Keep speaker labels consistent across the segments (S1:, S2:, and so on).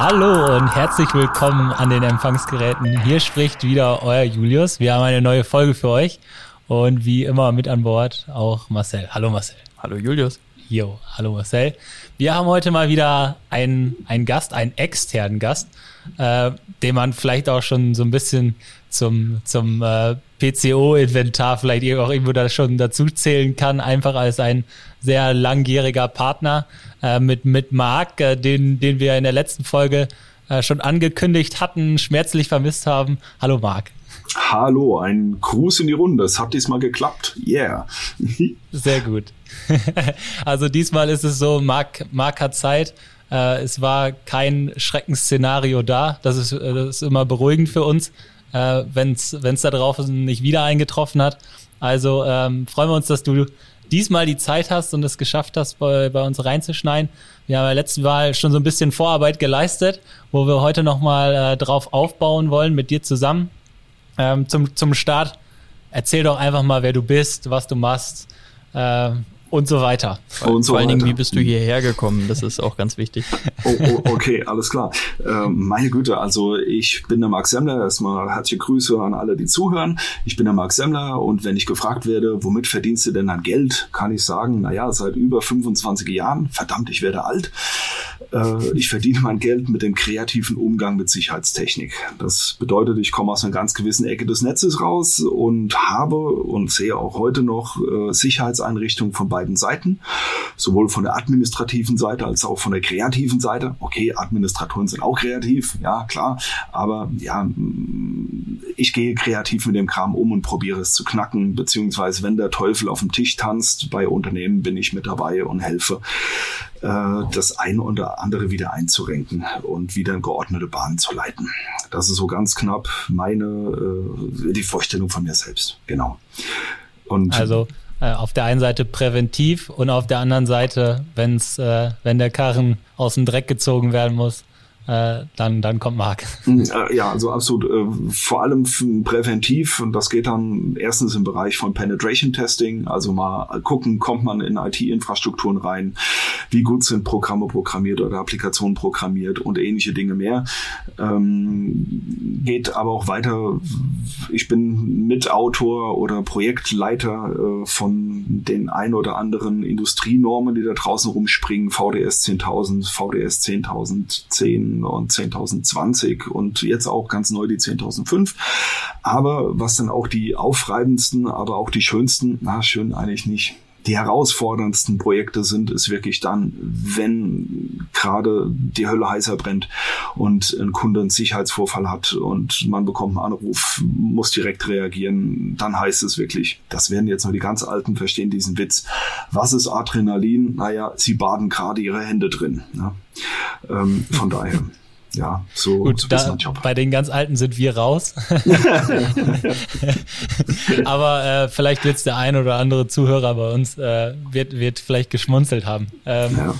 S1: Hallo und herzlich willkommen an den Empfangsgeräten. Hier spricht wieder euer Julius. Wir haben eine neue Folge für euch und wie immer mit an Bord auch Marcel. Hallo Marcel.
S2: Hallo Julius.
S1: Jo, hallo Marcel. Wir haben heute mal wieder einen, einen Gast, einen externen Gast, äh, den man vielleicht auch schon so ein bisschen zum, zum äh, PCO-Inventar vielleicht auch irgendwo da schon dazu zählen kann, einfach als ein sehr langjähriger Partner äh, mit, mit Marc, äh, den, den wir in der letzten Folge äh, schon angekündigt hatten, schmerzlich vermisst haben. Hallo Marc.
S3: Hallo, ein Gruß in die Runde. Es hat diesmal geklappt. Yeah.
S1: Sehr gut. also diesmal ist es so, Marc, Marc hat Zeit. Äh, es war kein Schreckensszenario da. Das ist, äh, das ist immer beruhigend für uns äh, wenn es da draußen nicht wieder eingetroffen hat. Also ähm, freuen wir uns, dass du diesmal die Zeit hast und es geschafft hast, bei, bei uns reinzuschneiden. Wir haben ja letzten Mal schon so ein bisschen Vorarbeit geleistet, wo wir heute nochmal äh, drauf aufbauen wollen mit dir zusammen. Ähm, zum, zum Start, erzähl doch einfach mal, wer du bist, was du machst. Äh, und so weiter.
S2: Und so Vor allen Dingen, wie bist du hierher gekommen? Das ist auch ganz wichtig.
S3: Oh, oh, okay, alles klar. Ähm, meine Güte, also ich bin der Marc Semmler. Erstmal herzliche Grüße an alle, die zuhören. Ich bin der Marc Semmler und wenn ich gefragt werde, womit verdienst du denn dein Geld, kann ich sagen, naja, seit über 25 Jahren. Verdammt, ich werde alt. Äh, ich verdiene mein Geld mit dem kreativen Umgang mit Sicherheitstechnik. Das bedeutet, ich komme aus einer ganz gewissen Ecke des Netzes raus und habe und sehe auch heute noch äh, Sicherheitseinrichtungen von beiden Seiten, sowohl von der administrativen Seite als auch von der kreativen Seite. Okay, Administratoren sind auch kreativ, ja klar, aber ja, ich gehe kreativ mit dem Kram um und probiere es zu knacken, beziehungsweise wenn der Teufel auf dem Tisch tanzt, bei Unternehmen bin ich mit dabei und helfe, äh, das eine oder andere wieder einzurenken und wieder in geordnete Bahnen zu leiten. Das ist so ganz knapp meine, äh, die Vorstellung von mir selbst. Genau.
S1: Und also äh, auf der einen Seite präventiv und auf der anderen Seite, wenn's, äh, wenn der Karren aus dem Dreck gezogen werden muss, äh, dann, dann kommt Marc.
S3: Ja, also absolut. Äh, vor allem präventiv und das geht dann erstens im Bereich von Penetration Testing, also mal gucken, kommt man in IT-Infrastrukturen rein, wie gut sind Programme programmiert oder Applikationen programmiert und ähnliche Dinge mehr. Ähm, geht aber auch weiter. Ich bin Mitautor oder Projektleiter äh, von den ein oder anderen Industrienormen, die da draußen rumspringen, VDS 10.000, VDS 10.010, und 10.020 und jetzt auch ganz neu die 10.005. Aber was dann auch die aufreibendsten, aber auch die schönsten, na schön eigentlich nicht, die herausforderndsten Projekte sind, ist wirklich dann, wenn gerade die Hölle heißer brennt und ein Kunde einen Sicherheitsvorfall hat und man bekommt einen Anruf, muss direkt reagieren, dann heißt es wirklich, das werden jetzt nur die ganz Alten verstehen diesen Witz. Was ist Adrenalin? Naja, sie baden gerade ihre Hände drin. Ne? Ähm, von daher ja, so,
S1: Gut, da, bei den ganz Alten sind wir raus. Aber äh, vielleicht wird es der ein oder andere Zuhörer bei uns äh, wird, wird vielleicht geschmunzelt haben. Ähm, ja.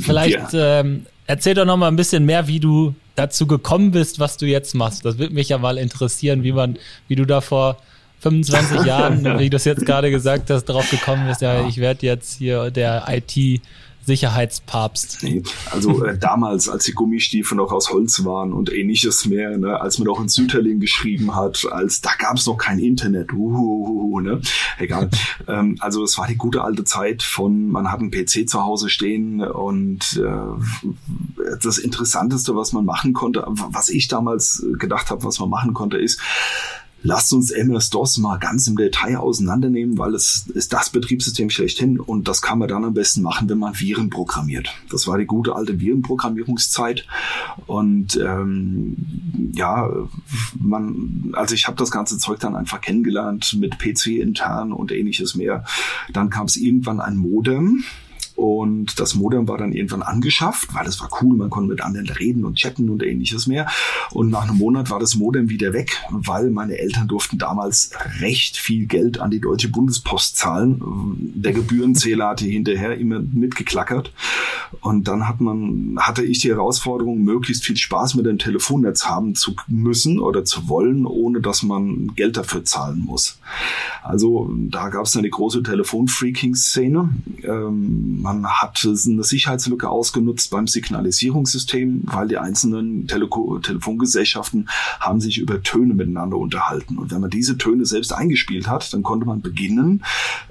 S1: vielleicht ja. ähm, erzähl doch noch mal ein bisschen mehr, wie du dazu gekommen bist, was du jetzt machst. Das würde mich ja mal interessieren, wie man, wie du da vor 25 Jahren, wie du es jetzt gerade gesagt hast, drauf gekommen bist, ja, ich werde jetzt hier der IT Sicherheitspapst.
S3: Nee, also äh, damals, als die Gummistiefel noch aus Holz waren und ähnliches mehr, ne, als man noch in Süterling geschrieben hat, als da gab es noch kein Internet, uhuhu, ne? Egal. ähm, also es war die gute alte Zeit von, man hat einen PC zu Hause stehen und äh, das Interessanteste, was man machen konnte, was ich damals gedacht habe, was man machen konnte, ist, lasst uns MS-DOS mal ganz im Detail auseinandernehmen, weil es ist das Betriebssystem schlechthin und das kann man dann am besten machen, wenn man Viren programmiert. Das war die gute alte Virenprogrammierungszeit und ähm, ja, man, also ich habe das ganze Zeug dann einfach kennengelernt mit PC intern und ähnliches mehr. Dann kam es irgendwann ein Modem und das Modem war dann irgendwann angeschafft, weil es war cool, man konnte mit anderen reden und chatten und ähnliches mehr. Und nach einem Monat war das Modem wieder weg, weil meine Eltern durften damals recht viel Geld an die Deutsche Bundespost zahlen. Der Gebührenzähler hatte hinterher immer mitgeklackert. Und dann hat man, hatte ich die Herausforderung, möglichst viel Spaß mit dem Telefonnetz haben zu müssen oder zu wollen, ohne dass man Geld dafür zahlen muss. Also da gab es eine große Telefonfreaking-Szene. Ähm, man hat eine Sicherheitslücke ausgenutzt beim Signalisierungssystem, weil die einzelnen Tele Telefongesellschaften haben sich über Töne miteinander unterhalten. Und wenn man diese Töne selbst eingespielt hat, dann konnte man beginnen,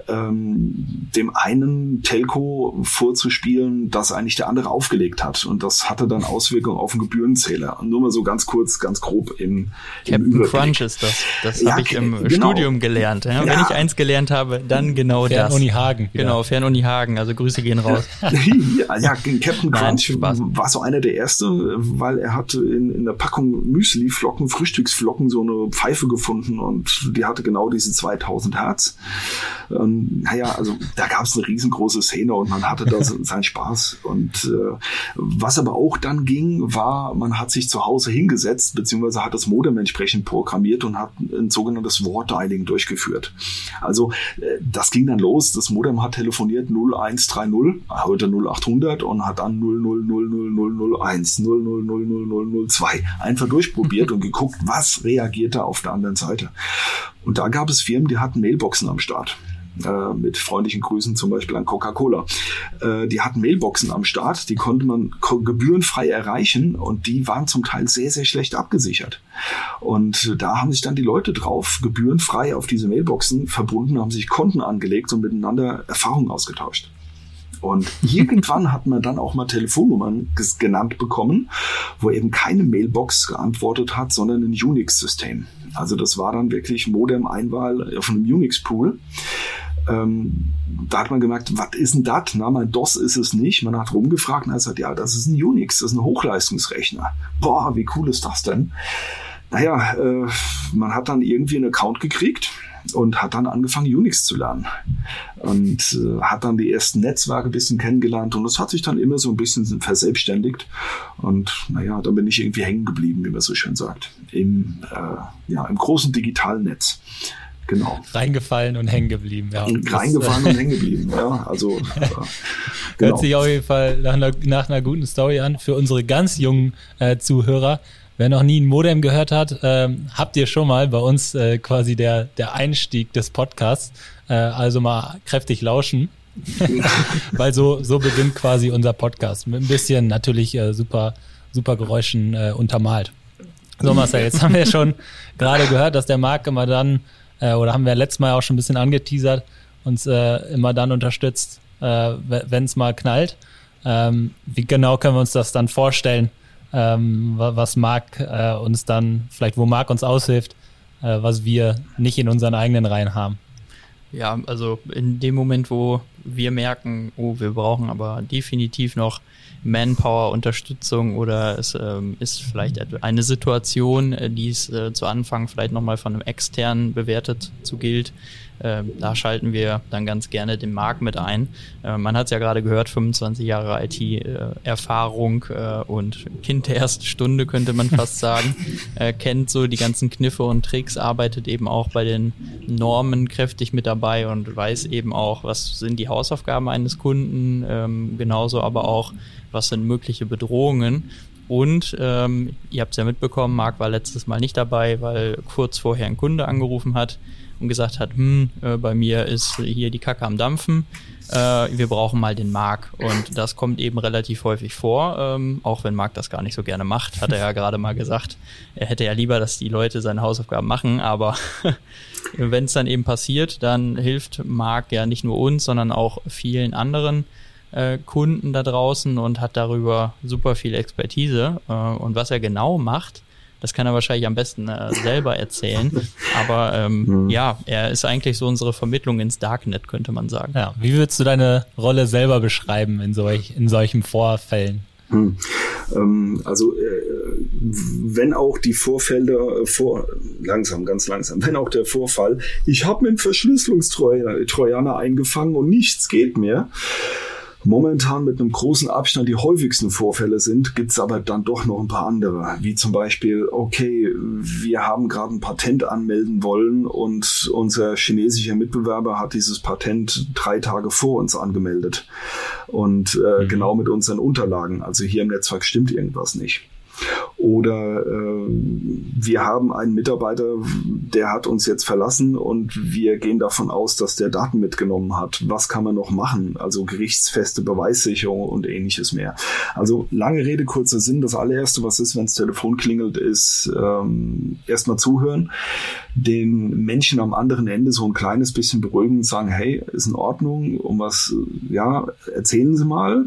S3: ähm, dem einen Telco vorzuspielen, dass eigentlich der andere aufgelegt hat. Und das hatte dann Auswirkungen auf den Gebührenzähler. Und nur mal so ganz kurz, ganz grob im,
S2: Captain im Crunch ist das. Das ja, habe ich im genau. Studium gelernt. Ja? Ja. Wenn ich eins gelernt habe, dann genau
S1: Fern
S2: das.
S1: Uni Hagen.
S2: Genau, Fernuni Hagen. Also Grüße gehen raus.
S3: ja, ja, Captain Crunch war so einer der erste, weil er hatte in, in der Packung Müsli-Flocken, Frühstücksflocken so eine Pfeife gefunden und die hatte genau diese 2000 Hertz. Ähm, naja, also da gab es eine riesengroße Szene und man hatte da seinen Spaß. Und äh, was aber auch dann ging, war, man hat sich zu Hause hingesetzt, beziehungsweise hat das Modem entsprechend programmiert und hat ein sogenanntes Ward-Dialing durchgeführt. Also äh, das ging dann los. Das Modem hat telefoniert 0130, heute 0800 und hat dann 0000001, 0000002 einfach durchprobiert und geguckt, was reagiert da auf der anderen Seite. Und da gab es Firmen, die hatten Mailboxen am Start äh, mit freundlichen Grüßen zum Beispiel an Coca-Cola. Äh, die hatten Mailboxen am Start, die konnte man gebührenfrei erreichen und die waren zum Teil sehr, sehr schlecht abgesichert. Und da haben sich dann die Leute drauf gebührenfrei auf diese Mailboxen verbunden, haben sich Konten angelegt und miteinander Erfahrungen ausgetauscht. Und irgendwann hat man dann auch mal Telefonnummern genannt bekommen, wo eben keine Mailbox geantwortet hat, sondern ein Unix-System. Also das war dann wirklich Modem-Einwahl auf einem Unix-Pool. Ähm, da hat man gemerkt, was ist denn das? Na, mein DOS ist es nicht. Man hat rumgefragt und hat gesagt, ja, das ist ein Unix, das ist ein Hochleistungsrechner. Boah, wie cool ist das denn? Naja, äh, man hat dann irgendwie einen Account gekriegt und hat dann angefangen, Unix zu lernen. Und äh, hat dann die ersten Netzwerke ein bisschen kennengelernt und das hat sich dann immer so ein bisschen verselbstständigt. Und naja, dann bin ich irgendwie hängen geblieben, wie man so schön sagt, im, äh, ja, im großen digitalen Netz. Genau.
S1: Reingefallen und hängen geblieben, ja.
S3: Reingefallen und hängen geblieben, ja. Also äh,
S1: genau. hört sich auf jeden Fall nach einer, nach einer, guten Story an für unsere ganz jungen äh, Zuhörer. Wer noch nie ein Modem gehört hat, ähm, habt ihr schon mal bei uns äh, quasi der, der Einstieg des Podcasts. Äh, also mal kräftig lauschen. Weil so, so beginnt quasi unser Podcast. Mit ein bisschen natürlich äh, super, super Geräuschen äh, untermalt. So, Marcel, jetzt haben wir schon gerade gehört, dass der Marc immer dann, äh, oder haben wir letztes Mal auch schon ein bisschen angeteasert, uns äh, immer dann unterstützt, wenn es mal knallt. Ähm, wie genau können wir uns das dann vorstellen? Ähm, was Marc äh, uns dann, vielleicht wo Marc uns aushilft, äh, was wir nicht in unseren eigenen Reihen haben.
S2: Ja, also in dem Moment, wo wir merken, oh, wir brauchen aber definitiv noch Manpower-Unterstützung oder es ähm, ist vielleicht eine Situation, äh, die es äh, zu Anfang vielleicht nochmal von einem externen bewertet zu gilt, ähm, da schalten wir dann ganz gerne den Markt mit ein. Äh, man hat es ja gerade gehört, 25 Jahre IT-Erfahrung äh, und Kind der ersten Stunde könnte man fast sagen, äh, kennt so die ganzen Kniffe und Tricks, arbeitet eben auch bei den Normen kräftig mit dabei und weiß eben auch, was sind die Hausaufgaben eines Kunden, ähm, genauso aber auch, was sind mögliche Bedrohungen. Und ähm, ihr habt es ja mitbekommen, Marc war letztes Mal nicht dabei, weil kurz vorher ein Kunde angerufen hat und gesagt hat, hm, äh, bei mir ist hier die Kacke am Dampfen, äh, wir brauchen mal den Mark. Und das kommt eben relativ häufig vor, ähm, auch wenn Marc das gar nicht so gerne macht, hat er ja gerade mal gesagt. Er hätte ja lieber, dass die Leute seine Hausaufgaben machen, aber wenn es dann eben passiert, dann hilft Marc ja nicht nur uns, sondern auch vielen anderen äh, Kunden da draußen und hat darüber super viel Expertise. Äh, und was er genau macht, das kann er wahrscheinlich am besten äh, selber erzählen. Aber ähm, mhm. ja, er ist eigentlich so unsere Vermittlung ins Darknet, könnte man sagen.
S1: Ja, wie würdest du deine Rolle selber beschreiben in, solch, in solchen Vorfällen? Hm.
S3: Ähm, also äh, wenn auch die Vorfälle äh, vor langsam, ganz langsam, wenn auch der Vorfall, ich habe mir einen Verschlüsselungstrojaner eingefangen und nichts geht mehr momentan mit einem großen Abstand die häufigsten Vorfälle sind, gibt's aber dann doch noch ein paar andere, wie zum Beispiel, okay, wir haben gerade ein Patent anmelden wollen und unser chinesischer Mitbewerber hat dieses Patent drei Tage vor uns angemeldet. und äh, mhm. genau mit unseren Unterlagen. Also hier im Netzwerk stimmt irgendwas nicht. Oder äh, wir haben einen Mitarbeiter, der hat uns jetzt verlassen und wir gehen davon aus, dass der Daten mitgenommen hat. Was kann man noch machen? Also gerichtsfeste Beweissicherung und ähnliches mehr. Also lange Rede, kurzer Sinn. Das allererste, was ist, wenn das Telefon klingelt, ist ähm, erstmal zuhören, den Menschen am anderen Ende so ein kleines bisschen beruhigen und sagen, hey, ist in Ordnung, um was, ja, erzählen Sie mal.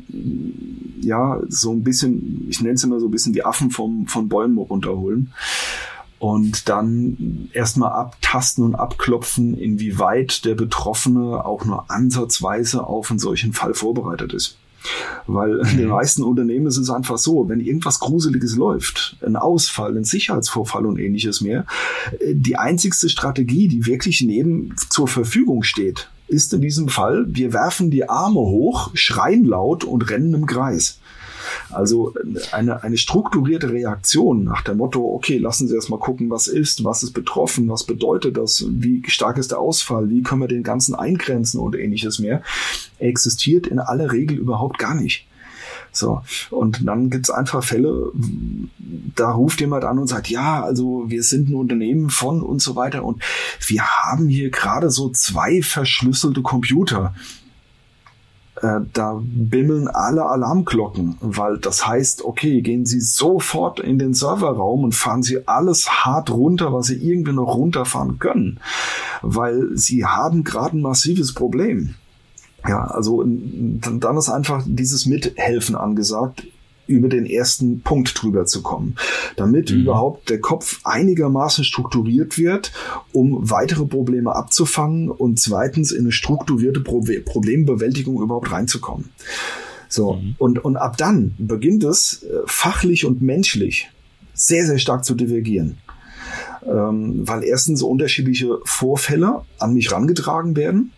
S3: Ja, so ein bisschen, ich nenne es immer so ein bisschen die Affen vom, von Bäumen runterholen. Und dann erstmal abtasten und abklopfen, inwieweit der Betroffene auch nur ansatzweise auf einen solchen Fall vorbereitet ist. Weil in den mhm. meisten Unternehmen ist es einfach so, wenn irgendwas Gruseliges läuft, ein Ausfall, ein Sicherheitsvorfall und ähnliches mehr, äh, die einzigste Strategie, die wirklich neben zur Verfügung steht, ist in diesem Fall, wir werfen die Arme hoch, schreien laut und rennen im Kreis. Also eine, eine strukturierte Reaktion nach dem Motto, okay, lassen Sie erst mal gucken, was ist, was ist betroffen, was bedeutet das, wie stark ist der Ausfall, wie können wir den ganzen eingrenzen und ähnliches mehr, existiert in aller Regel überhaupt gar nicht. So, und dann gibt's einfach Fälle, da ruft jemand an und sagt, ja, also wir sind ein Unternehmen von und so weiter und wir haben hier gerade so zwei verschlüsselte Computer äh, da bimmeln alle Alarmglocken, weil das heißt, okay, gehen Sie sofort in den Serverraum und fahren Sie alles hart runter, was Sie irgendwie noch runterfahren können, weil Sie haben gerade ein massives Problem. Ja, also dann ist einfach dieses Mithelfen angesagt über den ersten Punkt drüber zu kommen, damit mhm. überhaupt der Kopf einigermaßen strukturiert wird, um weitere Probleme abzufangen und zweitens in eine strukturierte Pro Problembewältigung überhaupt reinzukommen. So, mhm. und, und ab dann beginnt es äh, fachlich und menschlich sehr, sehr stark zu divergieren. Ähm, weil erstens unterschiedliche Vorfälle an mich rangetragen werden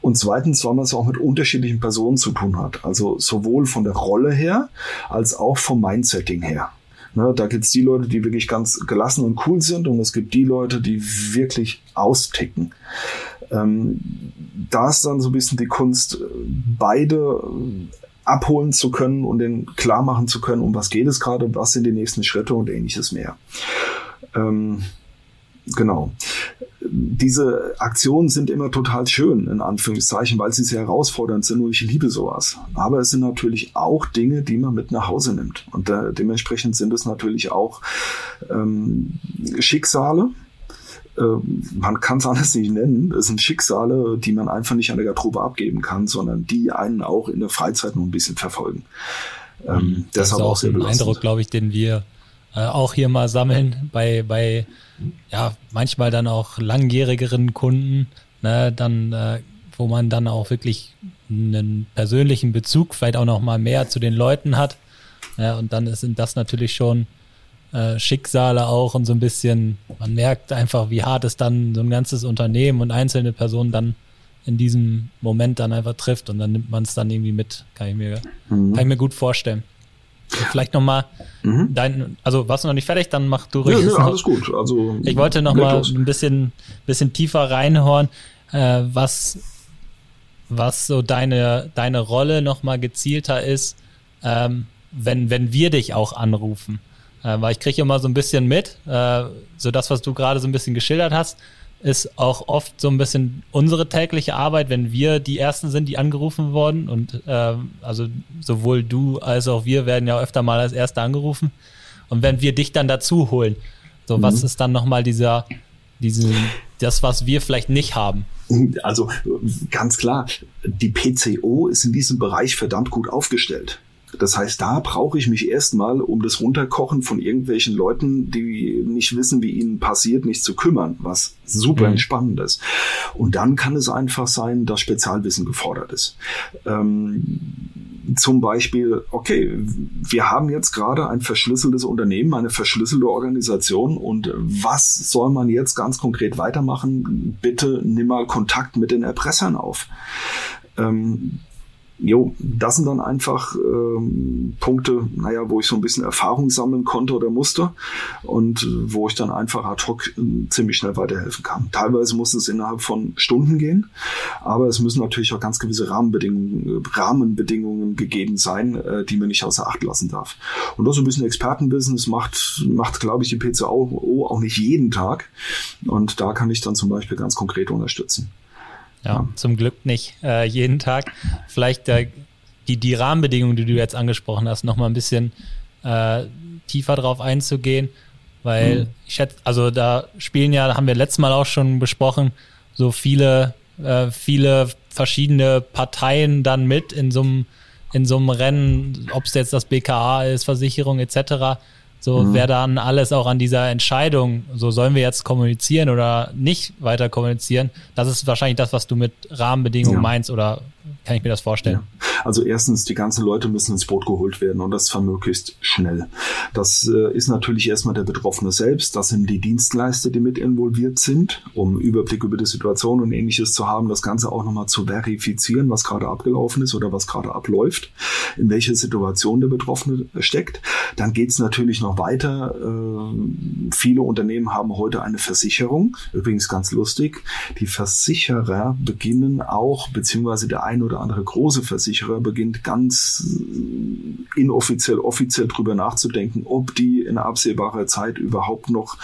S3: und zweitens, weil man es auch mit unterschiedlichen Personen zu tun hat. Also sowohl von der Rolle her als auch vom Mindsetting her. Ne, da gibt es die Leute, die wirklich ganz gelassen und cool sind und es gibt die Leute, die wirklich austicken. Ähm, da ist dann so ein bisschen die Kunst, beide abholen zu können und den klar machen zu können, um was geht es gerade, was sind die nächsten Schritte und ähnliches mehr. Ähm, genau diese Aktionen sind immer total schön, in Anführungszeichen, weil sie sehr herausfordernd sind und ich liebe sowas. Aber es sind natürlich auch Dinge, die man mit nach Hause nimmt. Und äh, dementsprechend sind es natürlich auch ähm, Schicksale, äh, man kann es anders nicht nennen. Es sind Schicksale, die man einfach nicht an der Garderobe abgeben kann, sondern die einen auch in der Freizeit noch ein bisschen verfolgen.
S1: Ähm, das ist auch, auch ein Eindruck, glaube ich, den wir äh, auch hier mal sammeln bei, bei ja, manchmal dann auch langjährigeren Kunden, ne, dann, äh, wo man dann auch wirklich einen persönlichen Bezug, vielleicht auch noch mal mehr zu den Leuten hat. Ja, und dann sind das natürlich schon äh, Schicksale auch und so ein bisschen, man merkt einfach, wie hart es dann so ein ganzes Unternehmen und einzelne Personen dann in diesem Moment dann einfach trifft und dann nimmt man es dann irgendwie mit, kann ich mir, mhm. kann ich mir gut vorstellen. Vielleicht nochmal mhm. dein, also warst du noch nicht fertig, dann mach du ruhig.
S3: Ja, ja, alles gut. Also,
S1: ich wollte nochmal ein bisschen, bisschen tiefer reinhören, äh, was, was so deine, deine Rolle nochmal gezielter ist, ähm, wenn, wenn wir dich auch anrufen. Äh, weil ich kriege immer so ein bisschen mit, äh, so das, was du gerade so ein bisschen geschildert hast, ist auch oft so ein bisschen unsere tägliche Arbeit, wenn wir die Ersten sind, die angerufen wurden. Und äh, also sowohl du als auch wir werden ja öfter mal als Erste angerufen. Und wenn wir dich dann dazu holen, so mhm. was ist dann nochmal dieser, diesen, das, was wir vielleicht nicht haben?
S3: Also ganz klar, die PCO ist in diesem Bereich verdammt gut aufgestellt. Das heißt, da brauche ich mich erstmal um das Runterkochen von irgendwelchen Leuten, die nicht wissen, wie ihnen passiert, nicht zu kümmern, was super mhm. entspannend ist. Und dann kann es einfach sein, dass Spezialwissen gefordert ist. Ähm, zum Beispiel, okay, wir haben jetzt gerade ein verschlüsseltes Unternehmen, eine verschlüsselte Organisation und was soll man jetzt ganz konkret weitermachen? Bitte nimm mal Kontakt mit den Erpressern auf. Ähm, jo, das sind dann einfach ähm, Punkte, naja, wo ich so ein bisschen Erfahrung sammeln konnte oder musste und äh, wo ich dann einfach ad hoc äh, ziemlich schnell weiterhelfen kann. Teilweise muss es innerhalb von Stunden gehen, aber es müssen natürlich auch ganz gewisse Rahmenbedingungen, Rahmenbedingungen gegeben sein, äh, die man nicht außer Acht lassen darf. Und das so ein bisschen Expertenbusiness macht, macht glaube ich, die PCO auch nicht jeden Tag. Und da kann ich dann zum Beispiel ganz konkret unterstützen.
S1: Ja, ja. zum Glück nicht äh, jeden Tag. Vielleicht äh, die, die Rahmenbedingungen, die du jetzt angesprochen hast, nochmal ein bisschen äh, tiefer drauf einzugehen, weil mhm. ich schätze, also da spielen ja, haben wir letztes Mal auch schon besprochen, so viele, äh, viele verschiedene Parteien dann mit in so einem in so einem Rennen, ob es jetzt das BKA ist, Versicherung etc. So, mhm. wer dann alles auch an dieser Entscheidung, so sollen wir jetzt kommunizieren oder nicht weiter kommunizieren, das ist wahrscheinlich das, was du mit Rahmenbedingungen ja. meinst oder kann ich mir das vorstellen?
S3: Ja. Also erstens, die ganzen Leute müssen ins Boot geholt werden und das zwar möglichst schnell. Das äh, ist natürlich erstmal der Betroffene selbst, das sind die Dienstleister, die mit involviert sind, um Überblick über die Situation und ähnliches zu haben, das Ganze auch nochmal zu verifizieren, was gerade abgelaufen ist oder was gerade abläuft, in welcher Situation der Betroffene steckt. Dann geht es natürlich noch weiter. Äh, viele Unternehmen haben heute eine Versicherung. Übrigens ganz lustig. Die Versicherer beginnen auch, beziehungsweise der ein oder andere große Versicherer beginnt ganz äh, inoffiziell, offiziell drüber nachzudenken, ob die in absehbarer Zeit überhaupt noch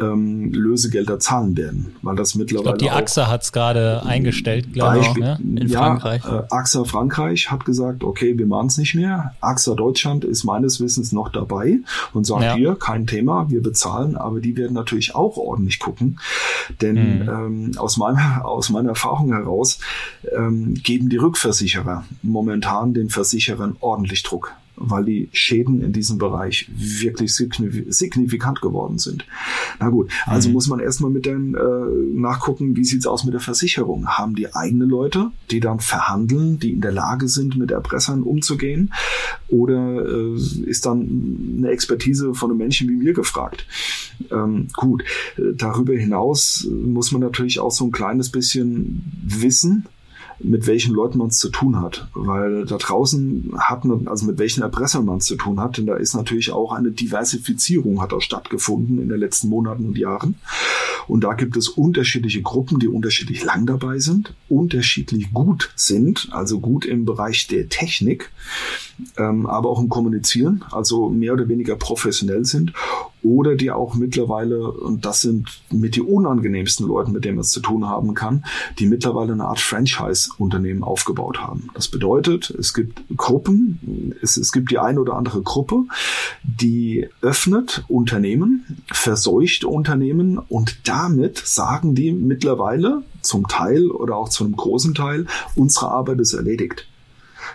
S3: ähm, Lösegelder zahlen werden, weil das mittlerweile.
S1: Ich glaube, die AXA hat es gerade eingestellt, glaube ich, ne?
S3: in ja, Frankreich. Äh, AXA Frankreich hat gesagt, okay, wir machen es nicht mehr. AXA Deutschland ist meines Wissens noch dabei und sagt ja. hier, kein Thema, wir bezahlen, aber die werden natürlich auch ordentlich gucken, denn mhm. ähm, aus, meiner, aus meiner Erfahrung heraus ähm, geben die Rückversicherer momentan den Versicherern ordentlich Druck weil die Schäden in diesem Bereich wirklich signifikant geworden sind. Na gut, also mhm. muss man erstmal mit den äh, nachgucken, wie sieht's aus mit der Versicherung? Haben die eigene Leute, die dann verhandeln, die in der Lage sind, mit Erpressern umzugehen? Oder äh, ist dann eine Expertise von einem Menschen wie mir gefragt? Ähm, gut, äh, darüber hinaus muss man natürlich auch so ein kleines bisschen wissen, mit welchen Leuten man es zu tun hat. Weil da draußen hat man, also mit welchen Erpressern man es zu tun hat, denn da ist natürlich auch eine Diversifizierung hat auch stattgefunden in den letzten Monaten und Jahren. Und da gibt es unterschiedliche Gruppen, die unterschiedlich lang dabei sind, unterschiedlich gut sind, also gut im Bereich der Technik, ähm, aber auch im Kommunizieren, also mehr oder weniger professionell sind oder die auch mittlerweile, und das sind mit die unangenehmsten Leuten, mit denen man es zu tun haben kann, die mittlerweile eine Art Franchise-Unternehmen aufgebaut haben. Das bedeutet, es gibt Gruppen, es, es gibt die eine oder andere Gruppe, die öffnet Unternehmen, verseucht Unternehmen und damit sagen die mittlerweile zum Teil oder auch zu einem großen Teil, unsere Arbeit ist erledigt.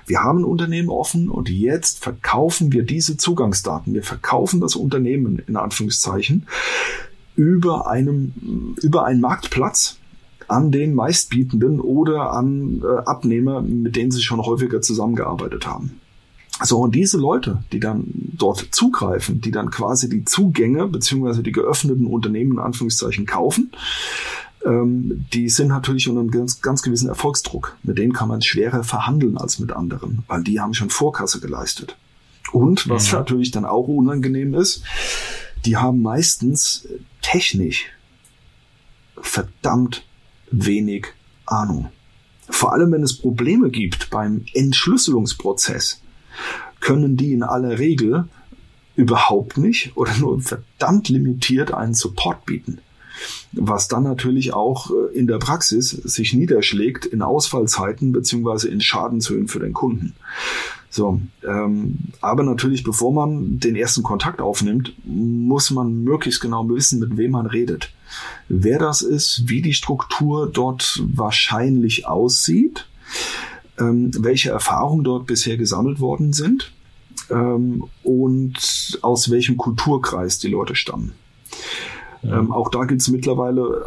S3: Wir haben ein Unternehmen offen und jetzt verkaufen wir diese Zugangsdaten. Wir verkaufen das Unternehmen in Anführungszeichen über einem, über einen Marktplatz an den meistbietenden oder an äh, Abnehmer, mit denen sie schon häufiger zusammengearbeitet haben. So, und diese Leute, die dann dort zugreifen, die dann quasi die Zugänge beziehungsweise die geöffneten Unternehmen in Anführungszeichen kaufen, ähm, die sind natürlich unter einem ganz, ganz gewissen Erfolgsdruck. Mit denen kann man schwerer verhandeln als mit anderen, weil die haben schon Vorkasse geleistet. Und was ja. natürlich dann auch unangenehm ist, die haben meistens technisch verdammt wenig Ahnung. Vor allem, wenn es Probleme gibt beim Entschlüsselungsprozess, können die in aller Regel überhaupt nicht oder nur verdammt limitiert einen Support bieten was dann natürlich auch äh, in der Praxis sich niederschlägt in Ausfallzeiten beziehungsweise in Schadenshöhen für den Kunden. So, ähm, aber natürlich, bevor man den ersten Kontakt aufnimmt, muss man möglichst genau wissen, mit wem man redet. Wer das ist, wie die Struktur dort wahrscheinlich aussieht, ähm, welche Erfahrungen dort bisher gesammelt worden sind ähm, und aus welchem Kulturkreis die Leute stammen. Ähm, auch da gibt es mittlerweile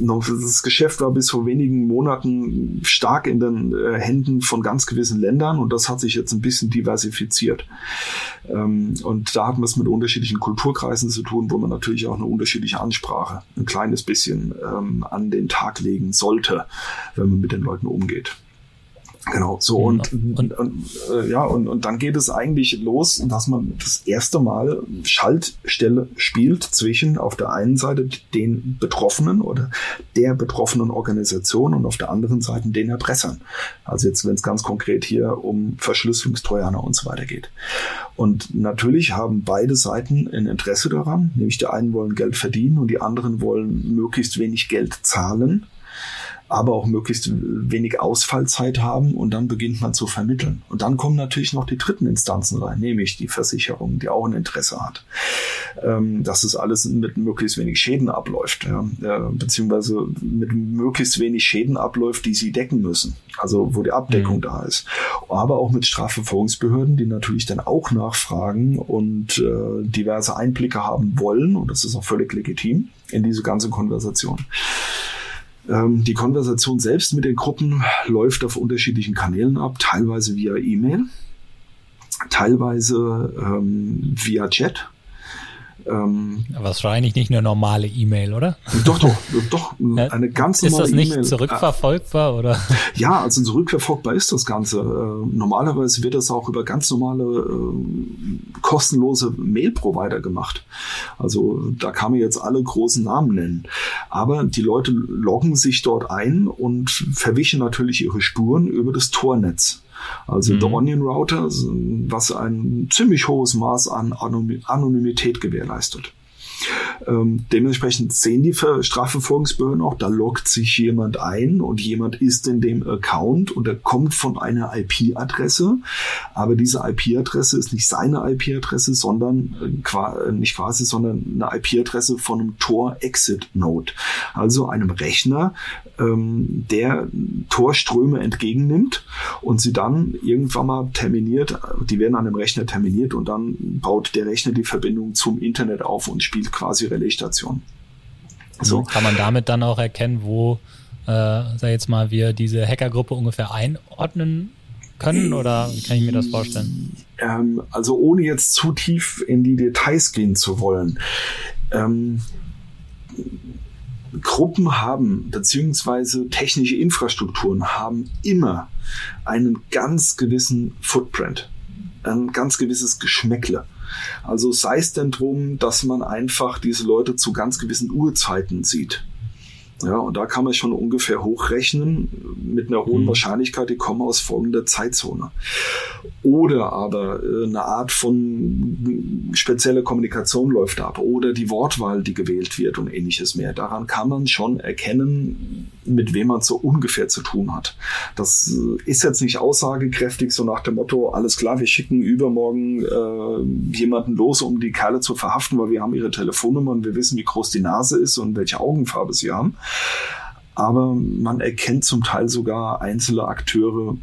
S3: das Geschäft war bis vor wenigen Monaten stark in den äh, Händen von ganz gewissen Ländern und das hat sich jetzt ein bisschen diversifiziert. Ähm, und da hat man es mit unterschiedlichen Kulturkreisen zu tun, wo man natürlich auch eine unterschiedliche Ansprache ein kleines bisschen ähm, an den Tag legen sollte, wenn man mit den Leuten umgeht. Genau, so und, und, und äh, ja, und, und dann geht es eigentlich los, dass man das erste Mal Schaltstelle spielt zwischen auf der einen Seite den Betroffenen oder der betroffenen Organisation und auf der anderen Seite den Erpressern. Also jetzt, wenn es ganz konkret hier um Verschlüsselungstrojaner und so weiter geht. Und natürlich haben beide Seiten ein Interesse daran, nämlich die einen wollen Geld verdienen und die anderen wollen möglichst wenig Geld zahlen aber auch möglichst wenig Ausfallzeit haben und dann beginnt man zu vermitteln. Und dann kommen natürlich noch die dritten Instanzen rein, nämlich die Versicherung, die auch ein Interesse hat, ähm, dass es alles mit möglichst wenig Schäden abläuft, äh, beziehungsweise mit möglichst wenig Schäden abläuft, die sie decken müssen, also wo die Abdeckung mhm. da ist. Aber auch mit Strafverfolgungsbehörden, die natürlich dann auch nachfragen und äh, diverse Einblicke haben wollen, und das ist auch völlig legitim in diese ganze Konversation. Ähm, die Konversation selbst mit den Gruppen läuft auf unterschiedlichen Kanälen ab, teilweise via E-Mail, teilweise ähm, via Chat
S1: ähm, Wahrscheinlich nicht eine normale E-Mail, oder?
S3: Doch, doch, doch, eine ganz normale
S1: E-Mail. Ist das nicht zurückverfolgbar, oder?
S3: Ja, also zurückverfolgbar ist das Ganze. Äh, normalerweise wird das auch über ganz normale äh, kostenlose Mail-Provider gemacht. Also da kann man jetzt alle großen Namen nennen. Aber die Leute loggen sich dort ein und verwischen natürlich ihre Spuren über das Tornetz. Also mhm. der Onion Router, was ein ziemlich hohes Maß an Anonymität gewährleistet. Ähm, dementsprechend sehen die Strafverfolgungsbehörden auch, da loggt sich jemand ein und jemand ist in dem Account und er kommt von einer IP-Adresse, aber diese IP-Adresse ist nicht seine IP-Adresse, sondern äh, nicht quasi, sondern eine IP-Adresse von einem Tor-Exit-Node, also einem Rechner, ähm, der Torströme entgegennimmt und sie dann irgendwann mal terminiert, die werden an dem Rechner terminiert und dann baut der Rechner die Verbindung zum Internet auf und spielt quasi Relaisstation.
S1: So. Kann man damit dann auch erkennen, wo, äh, sag jetzt mal, wir diese Hackergruppe ungefähr einordnen können oder wie kann ich mir das vorstellen?
S3: Ähm, also ohne jetzt zu tief in die Details gehen zu wollen. Ähm, Gruppen haben, beziehungsweise technische Infrastrukturen haben immer einen ganz gewissen Footprint, ein ganz gewisses Geschmäckle. Also sei es denn drum, dass man einfach diese Leute zu ganz gewissen Uhrzeiten sieht. Ja, und da kann man schon ungefähr hochrechnen mit einer hohen mhm. Wahrscheinlichkeit, die kommen aus folgender Zeitzone. Oder aber äh, eine Art von spezieller Kommunikation läuft ab oder die Wortwahl, die gewählt wird und ähnliches mehr. Daran kann man schon erkennen, mit wem man so ungefähr zu tun hat. Das äh, ist jetzt nicht aussagekräftig, so nach dem Motto, alles klar, wir schicken übermorgen äh, jemanden los, um die Kerle zu verhaften, weil wir haben ihre Telefonnummer und wir wissen, wie groß die Nase ist und welche Augenfarbe sie haben. Aber man erkennt zum Teil sogar einzelne Akteure,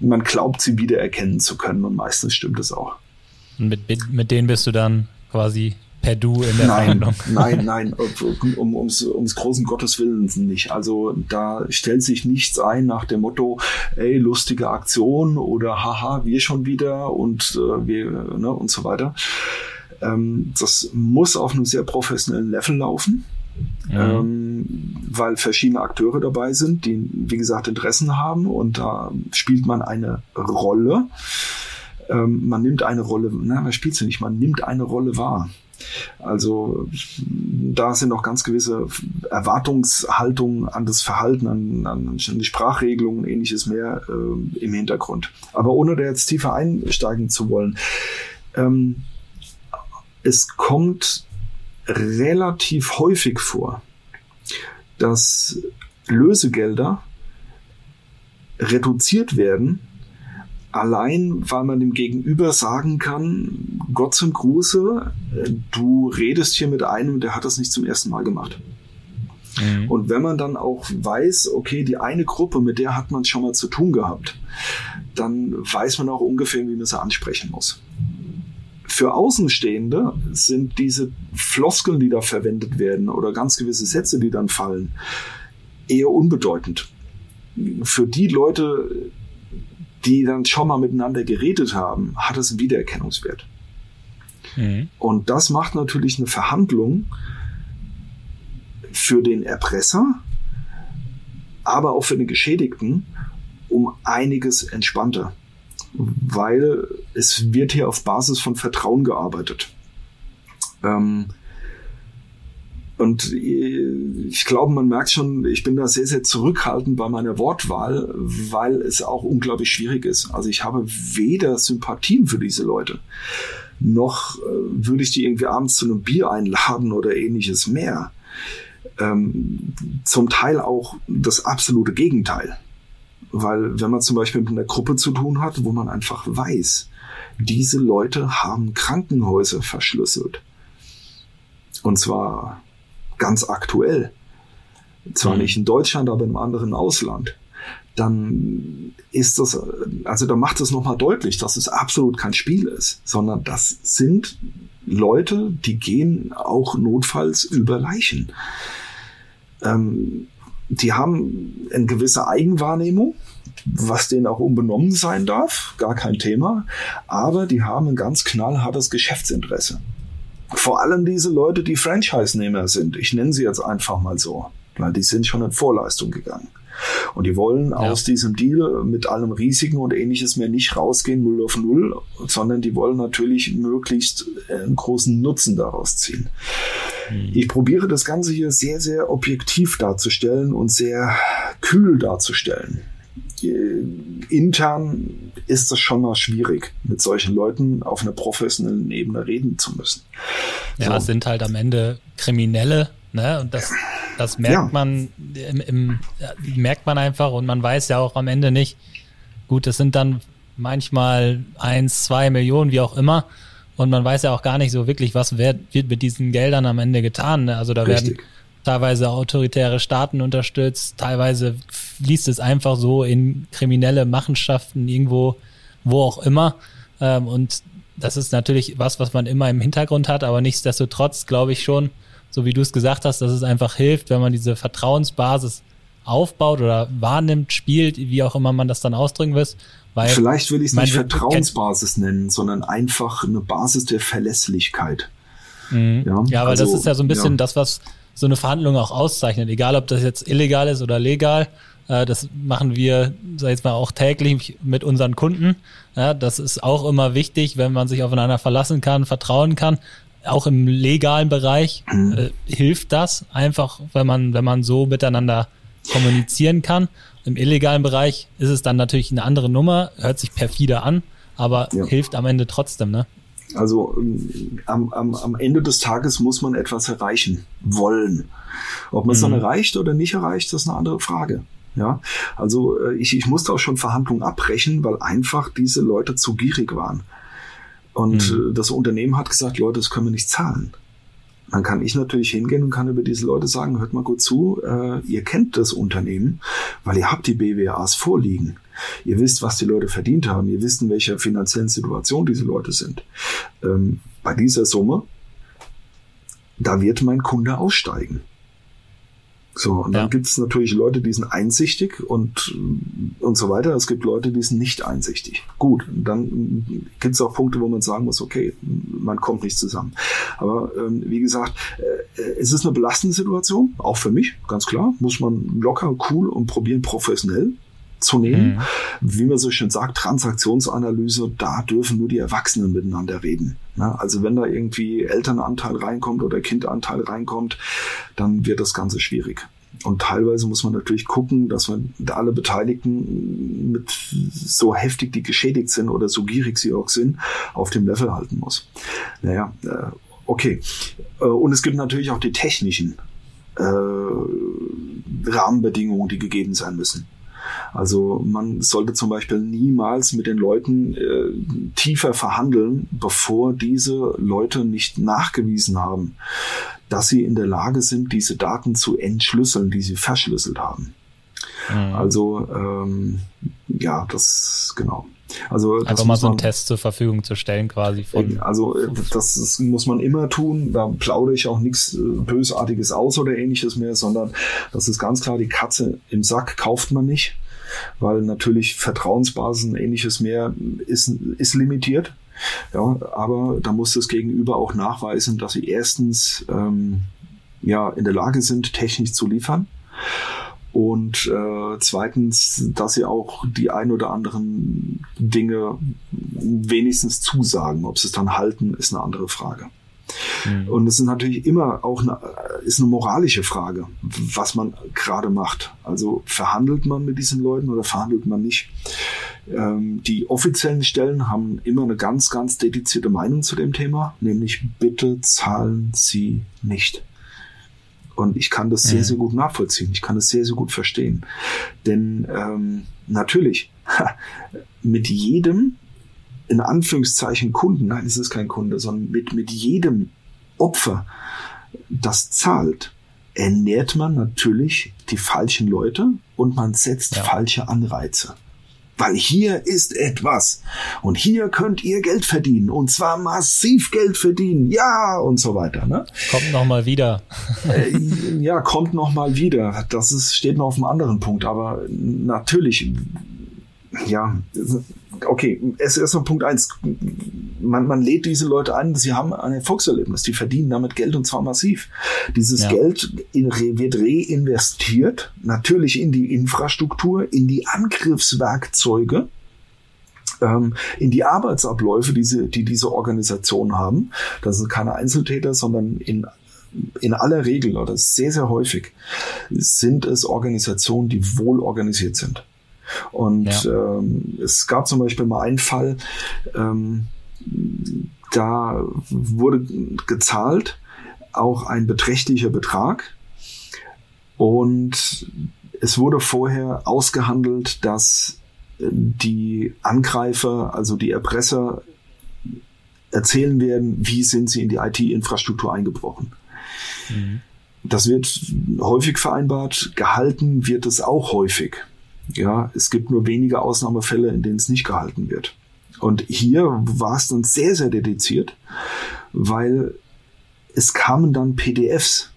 S3: man glaubt sie wiedererkennen zu können und meistens stimmt es auch.
S1: Und mit, mit denen bist du dann quasi per Du in der
S3: nein, Verhandlung. Nein, nein, um, ums, ums großen Gottes Willen nicht. Also da stellt sich nichts ein nach dem Motto, ey, lustige Aktion oder haha, wir schon wieder und äh, wir, ne, und so weiter. Ähm, das muss auf einem sehr professionellen Level laufen. Mhm. Ähm, weil verschiedene Akteure dabei sind, die, wie gesagt, Interessen haben und da spielt man eine Rolle. Ähm, man nimmt eine Rolle, na, man spielt sie nicht, man nimmt eine Rolle wahr. Also da sind noch ganz gewisse Erwartungshaltungen an das Verhalten, an, an die Sprachregelungen und ähnliches mehr äh, im Hintergrund. Aber ohne da jetzt tiefer einsteigen zu wollen, ähm, es kommt relativ häufig vor, dass Lösegelder reduziert werden allein weil man dem Gegenüber sagen kann, Gott zum Gruße, du redest hier mit einem, der hat das nicht zum ersten Mal gemacht. Mhm. Und wenn man dann auch weiß, okay, die eine Gruppe, mit der hat man schon mal zu tun gehabt, dann weiß man auch ungefähr, wie man sie ansprechen muss. Für Außenstehende sind diese Floskeln, die da verwendet werden oder ganz gewisse Sätze, die dann fallen, eher unbedeutend. Für die Leute, die dann schon mal miteinander geredet haben, hat es einen Wiedererkennungswert. Mhm. Und das macht natürlich eine Verhandlung für den Erpresser, aber auch für den Geschädigten um einiges entspannter, weil es wird hier auf Basis von Vertrauen gearbeitet. Ähm, und ich glaube, man merkt schon, ich bin da sehr, sehr zurückhaltend bei meiner Wortwahl, weil es auch unglaublich schwierig ist. Also ich habe weder Sympathien für diese Leute, noch äh, würde ich die irgendwie abends zu einem Bier einladen oder ähnliches mehr. Ähm, zum Teil auch das absolute Gegenteil. Weil wenn man zum Beispiel mit einer Gruppe zu tun hat, wo man einfach weiß, diese Leute haben Krankenhäuser verschlüsselt. Und zwar ganz aktuell. Zwar mhm. nicht in Deutschland, aber im anderen Ausland. Dann ist das, also da macht es nochmal deutlich, dass es absolut kein Spiel ist, sondern das sind Leute, die gehen auch notfalls über Leichen. Ähm, die haben eine gewisse Eigenwahrnehmung, was denen auch unbenommen sein darf, gar kein Thema, aber die haben ein ganz knallhartes Geschäftsinteresse. Vor allem diese Leute, die Franchise-Nehmer sind. Ich nenne sie jetzt einfach mal so, weil die sind schon in Vorleistung gegangen. Und die wollen ja. aus diesem Deal mit allem Risiken und ähnliches mehr nicht rausgehen, null auf null, sondern die wollen natürlich möglichst einen großen Nutzen daraus ziehen. Hm. Ich probiere das Ganze hier sehr, sehr objektiv darzustellen und sehr kühl darzustellen. Äh, intern ist es schon mal schwierig, mit solchen Leuten auf einer professionellen Ebene reden zu müssen.
S1: Ja, so. es sind halt am Ende Kriminelle, ne? Und das, das merkt ja. man im, im merkt man einfach und man weiß ja auch am Ende nicht. Gut, es sind dann manchmal eins, zwei Millionen, wie auch immer. Und man weiß ja auch gar nicht so wirklich, was wird, wird mit diesen Geldern am Ende getan. Ne? Also da Richtig. werden teilweise autoritäre Staaten unterstützt, teilweise fließt es einfach so in kriminelle Machenschaften irgendwo, wo auch immer. Ähm, und das ist natürlich was, was man immer im Hintergrund hat, aber nichtsdestotrotz glaube ich schon, so wie du es gesagt hast, dass es einfach hilft, wenn man diese Vertrauensbasis aufbaut oder wahrnimmt, spielt, wie auch immer man das dann ausdrücken will.
S3: Weil Vielleicht will ich es nicht Vertrauensbasis nennen, sondern einfach eine Basis der Verlässlichkeit.
S1: Mhm. Ja, ja, weil also, das ist ja so ein bisschen ja. das, was so eine Verhandlung auch auszeichnet, egal ob das jetzt illegal ist oder legal. Äh, das machen wir, sag ich jetzt mal, auch täglich mit unseren Kunden. Ja, das ist auch immer wichtig, wenn man sich aufeinander verlassen kann, vertrauen kann. Auch im legalen Bereich mhm. äh, hilft das einfach, wenn man, wenn man so miteinander kommunizieren kann. Im illegalen Bereich ist es dann natürlich eine andere Nummer, hört sich perfide an, aber ja. hilft am Ende trotzdem, ne?
S3: Also ähm, am, am, am Ende des Tages muss man etwas erreichen wollen. Ob man es mhm. dann erreicht oder nicht erreicht, das ist eine andere Frage. Ja, also äh, ich, ich musste auch schon Verhandlungen abbrechen, weil einfach diese Leute zu gierig waren. Und mhm. Äh, das Unternehmen hat gesagt, Leute, das können wir nicht zahlen. Dann kann ich natürlich hingehen und kann über diese Leute sagen, hört mal gut zu, äh, ihr kennt das Unternehmen, weil ihr habt die BWAs vorliegen. Ihr wisst, was die Leute verdient haben. Ihr wisst, in welcher finanziellen Situation diese Leute sind. Ähm, bei dieser Summe, da wird mein Kunde aussteigen. So, und dann ja. gibt es natürlich Leute, die sind einsichtig und, und so weiter. Es gibt Leute, die sind nicht einsichtig. Gut, dann gibt es auch Punkte, wo man sagen muss, okay, man kommt nicht zusammen. Aber ähm, wie gesagt, äh, es ist eine belastende Situation, auch für mich, ganz klar. Muss man locker, cool und probieren, professionell zu nehmen. Mhm. Wie man so schön sagt, Transaktionsanalyse, da dürfen nur die Erwachsenen miteinander reden. Also wenn da irgendwie Elternanteil reinkommt oder Kindanteil reinkommt, dann wird das Ganze schwierig. Und teilweise muss man natürlich gucken, dass man alle Beteiligten mit so heftig die geschädigt sind oder so gierig sie auch sind, auf dem Level halten muss. Naja, äh, okay. Äh, und es gibt natürlich auch die technischen äh, Rahmenbedingungen, die gegeben sein müssen. Also man sollte zum Beispiel niemals mit den Leuten äh, tiefer verhandeln, bevor diese Leute nicht nachgewiesen haben, dass sie in der Lage sind, diese Daten zu entschlüsseln, die sie verschlüsselt haben. Mhm. Also ähm, ja, das genau.
S1: Also einfach mal so einen Test zur Verfügung zu stellen, quasi von.
S3: Also äh, das, das muss man immer tun. Da plaudere ich auch nichts äh, Bösartiges aus oder ähnliches mehr, sondern das ist ganz klar, die Katze im Sack kauft man nicht, weil natürlich Vertrauensbasis und ähnliches mehr ist, ist limitiert. Ja, aber da muss das Gegenüber auch nachweisen, dass sie erstens ähm, ja in der Lage sind, technisch zu liefern Und äh, zweitens, dass sie auch die ein oder anderen Dinge wenigstens zusagen. Ob sie es dann halten, ist eine andere Frage. Mhm. Und es ist natürlich immer auch eine, ist eine moralische Frage, was man gerade macht. Also verhandelt man mit diesen Leuten oder verhandelt man nicht? Ähm, die offiziellen Stellen haben immer eine ganz, ganz dedizierte Meinung zu dem Thema, nämlich bitte zahlen Sie nicht. Und ich kann das sehr, mhm. sehr gut nachvollziehen. Ich kann das sehr, sehr gut verstehen. Denn ähm, natürlich, mit jedem in Anführungszeichen Kunden, nein, es ist kein Kunde, sondern mit, mit jedem Opfer, das zahlt, ernährt man natürlich die falschen Leute und man setzt ja. falsche Anreize. Weil hier ist etwas und hier könnt ihr Geld verdienen und zwar massiv Geld verdienen, ja und so weiter. Ne?
S1: Kommt noch mal wieder.
S3: Äh, ja, kommt noch mal wieder. Das ist, steht noch auf einem anderen Punkt, aber natürlich, ja, okay, es ist noch Punkt eins. Man, man lädt diese Leute ein, sie haben ein Erfolgserlebnis, die verdienen damit Geld und zwar massiv. Dieses ja. Geld in, wird reinvestiert, natürlich in die Infrastruktur, in die Angriffswerkzeuge, ähm, in die Arbeitsabläufe, die, sie, die diese Organisationen haben. Das sind keine Einzeltäter, sondern in in aller Regel oder sehr, sehr häufig sind es Organisationen, die wohl organisiert sind. Und ja. ähm, es gab zum Beispiel mal einen Fall, ähm, da wurde gezahlt, auch ein beträchtlicher Betrag. Und es wurde vorher ausgehandelt, dass die Angreifer, also die Erpresser, erzählen werden, wie sind sie in die IT-Infrastruktur eingebrochen. Mhm. Das wird häufig vereinbart, gehalten wird es auch häufig. Ja, es gibt nur wenige Ausnahmefälle, in denen es nicht gehalten wird. Und hier war es dann sehr, sehr dediziert, weil es kamen dann PDFs.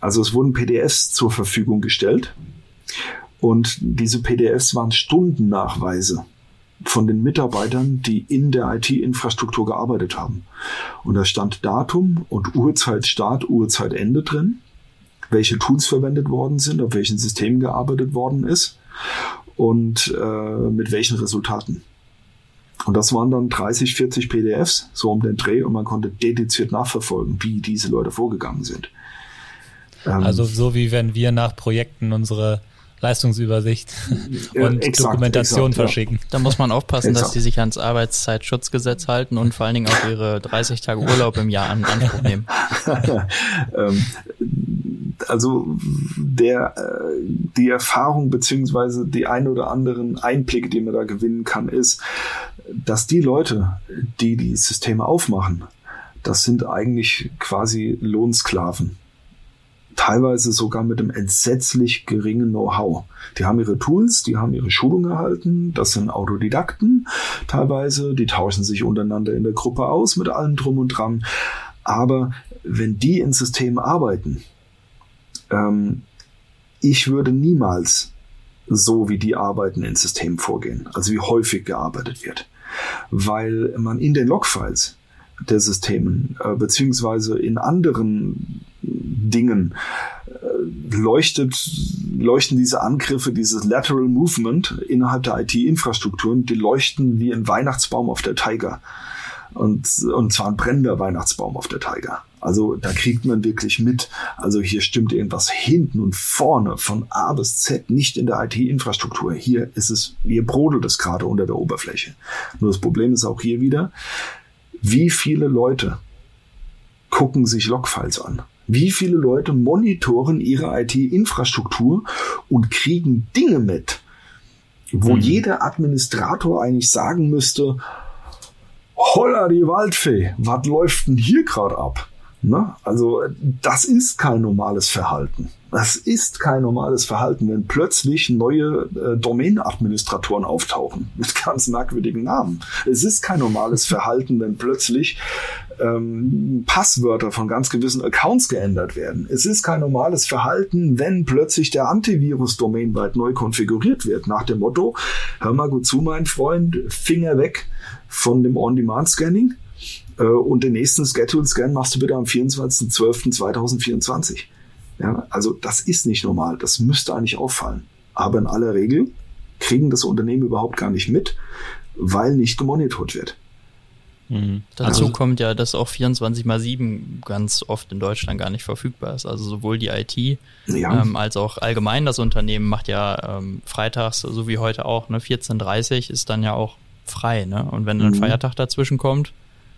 S3: Also es wurden PDFs zur Verfügung gestellt. Und diese PDFs waren Stundennachweise von den Mitarbeitern, die in der IT-Infrastruktur gearbeitet haben. Und da stand Datum und Uhrzeit Start, Uhrzeit Ende drin, welche Tools verwendet worden sind, auf welchen Systemen gearbeitet worden ist und äh, mit welchen Resultaten. Und das waren dann 30, 40 PDFs, so um den Dreh, und man konnte dediziert nachverfolgen, wie diese Leute vorgegangen sind.
S1: Ähm, also so wie wenn wir nach Projekten unsere Leistungsübersicht und exakt, Dokumentation exakt, verschicken.
S2: Ja. Da muss man aufpassen, exakt. dass die sich ans Arbeitszeitschutzgesetz halten und vor allen Dingen auch ihre 30 Tage Urlaub im Jahr an Anspruch nehmen.
S3: ähm, also der äh, die Erfahrung beziehungsweise die ein oder anderen Einblicke, die man da gewinnen kann, ist, dass die Leute, die die Systeme aufmachen, das sind eigentlich quasi Lohnsklaven teilweise sogar mit einem entsetzlich geringen Know-how. Die haben ihre Tools, die haben ihre Schulung erhalten, das sind Autodidakten teilweise, die tauschen sich untereinander in der Gruppe aus mit allem drum und dran. Aber wenn die in Systemen arbeiten, ähm, ich würde niemals so wie die arbeiten in Systemen vorgehen, also wie häufig gearbeitet wird. Weil man in den Logfiles der Systemen äh, beziehungsweise in anderen Dingen äh, leuchtet, leuchten diese Angriffe, dieses Lateral Movement innerhalb der IT-Infrastrukturen, die leuchten wie ein Weihnachtsbaum auf der Tiger. Und, und zwar ein brennender Weihnachtsbaum auf der Tiger. Also da kriegt man wirklich mit. Also hier stimmt irgendwas hinten und vorne von A bis Z nicht in der IT-Infrastruktur. Hier ist es, hier brodelt es gerade unter der Oberfläche. Nur das Problem ist auch hier wieder, wie viele Leute gucken sich Logfiles an? Wie viele Leute monitoren ihre IT-Infrastruktur und kriegen Dinge mit, wo mhm. jeder Administrator eigentlich sagen müsste, holla die Waldfee, was läuft denn hier gerade ab? Ne? Also das ist kein normales Verhalten. Das ist kein normales Verhalten, wenn plötzlich neue äh, Domain-Administratoren auftauchen mit ganz merkwürdigen Namen. Es ist kein normales Verhalten, wenn plötzlich ähm, Passwörter von ganz gewissen Accounts geändert werden. Es ist kein normales Verhalten, wenn plötzlich der Antivirus domainweit neu konfiguriert wird, nach dem Motto, hör mal gut zu, mein Freund, Finger weg von dem On-Demand-Scanning äh, und den nächsten Schedule-Scan machst du bitte am 24.12.2024. Ja, also das ist nicht normal. Das müsste eigentlich auffallen. Aber in aller Regel kriegen das Unternehmen überhaupt gar nicht mit, weil nicht gemonitort wird.
S2: Mhm. Dazu also, kommt ja, dass auch 24 mal 7 ganz oft in Deutschland gar nicht verfügbar ist. Also sowohl die IT ja. ähm, als auch allgemein das Unternehmen macht ja ähm, freitags, so wie heute auch, ne, 14.30 ist dann ja auch frei. Ne? Und wenn dann ein mhm. Feiertag dazwischen kommt,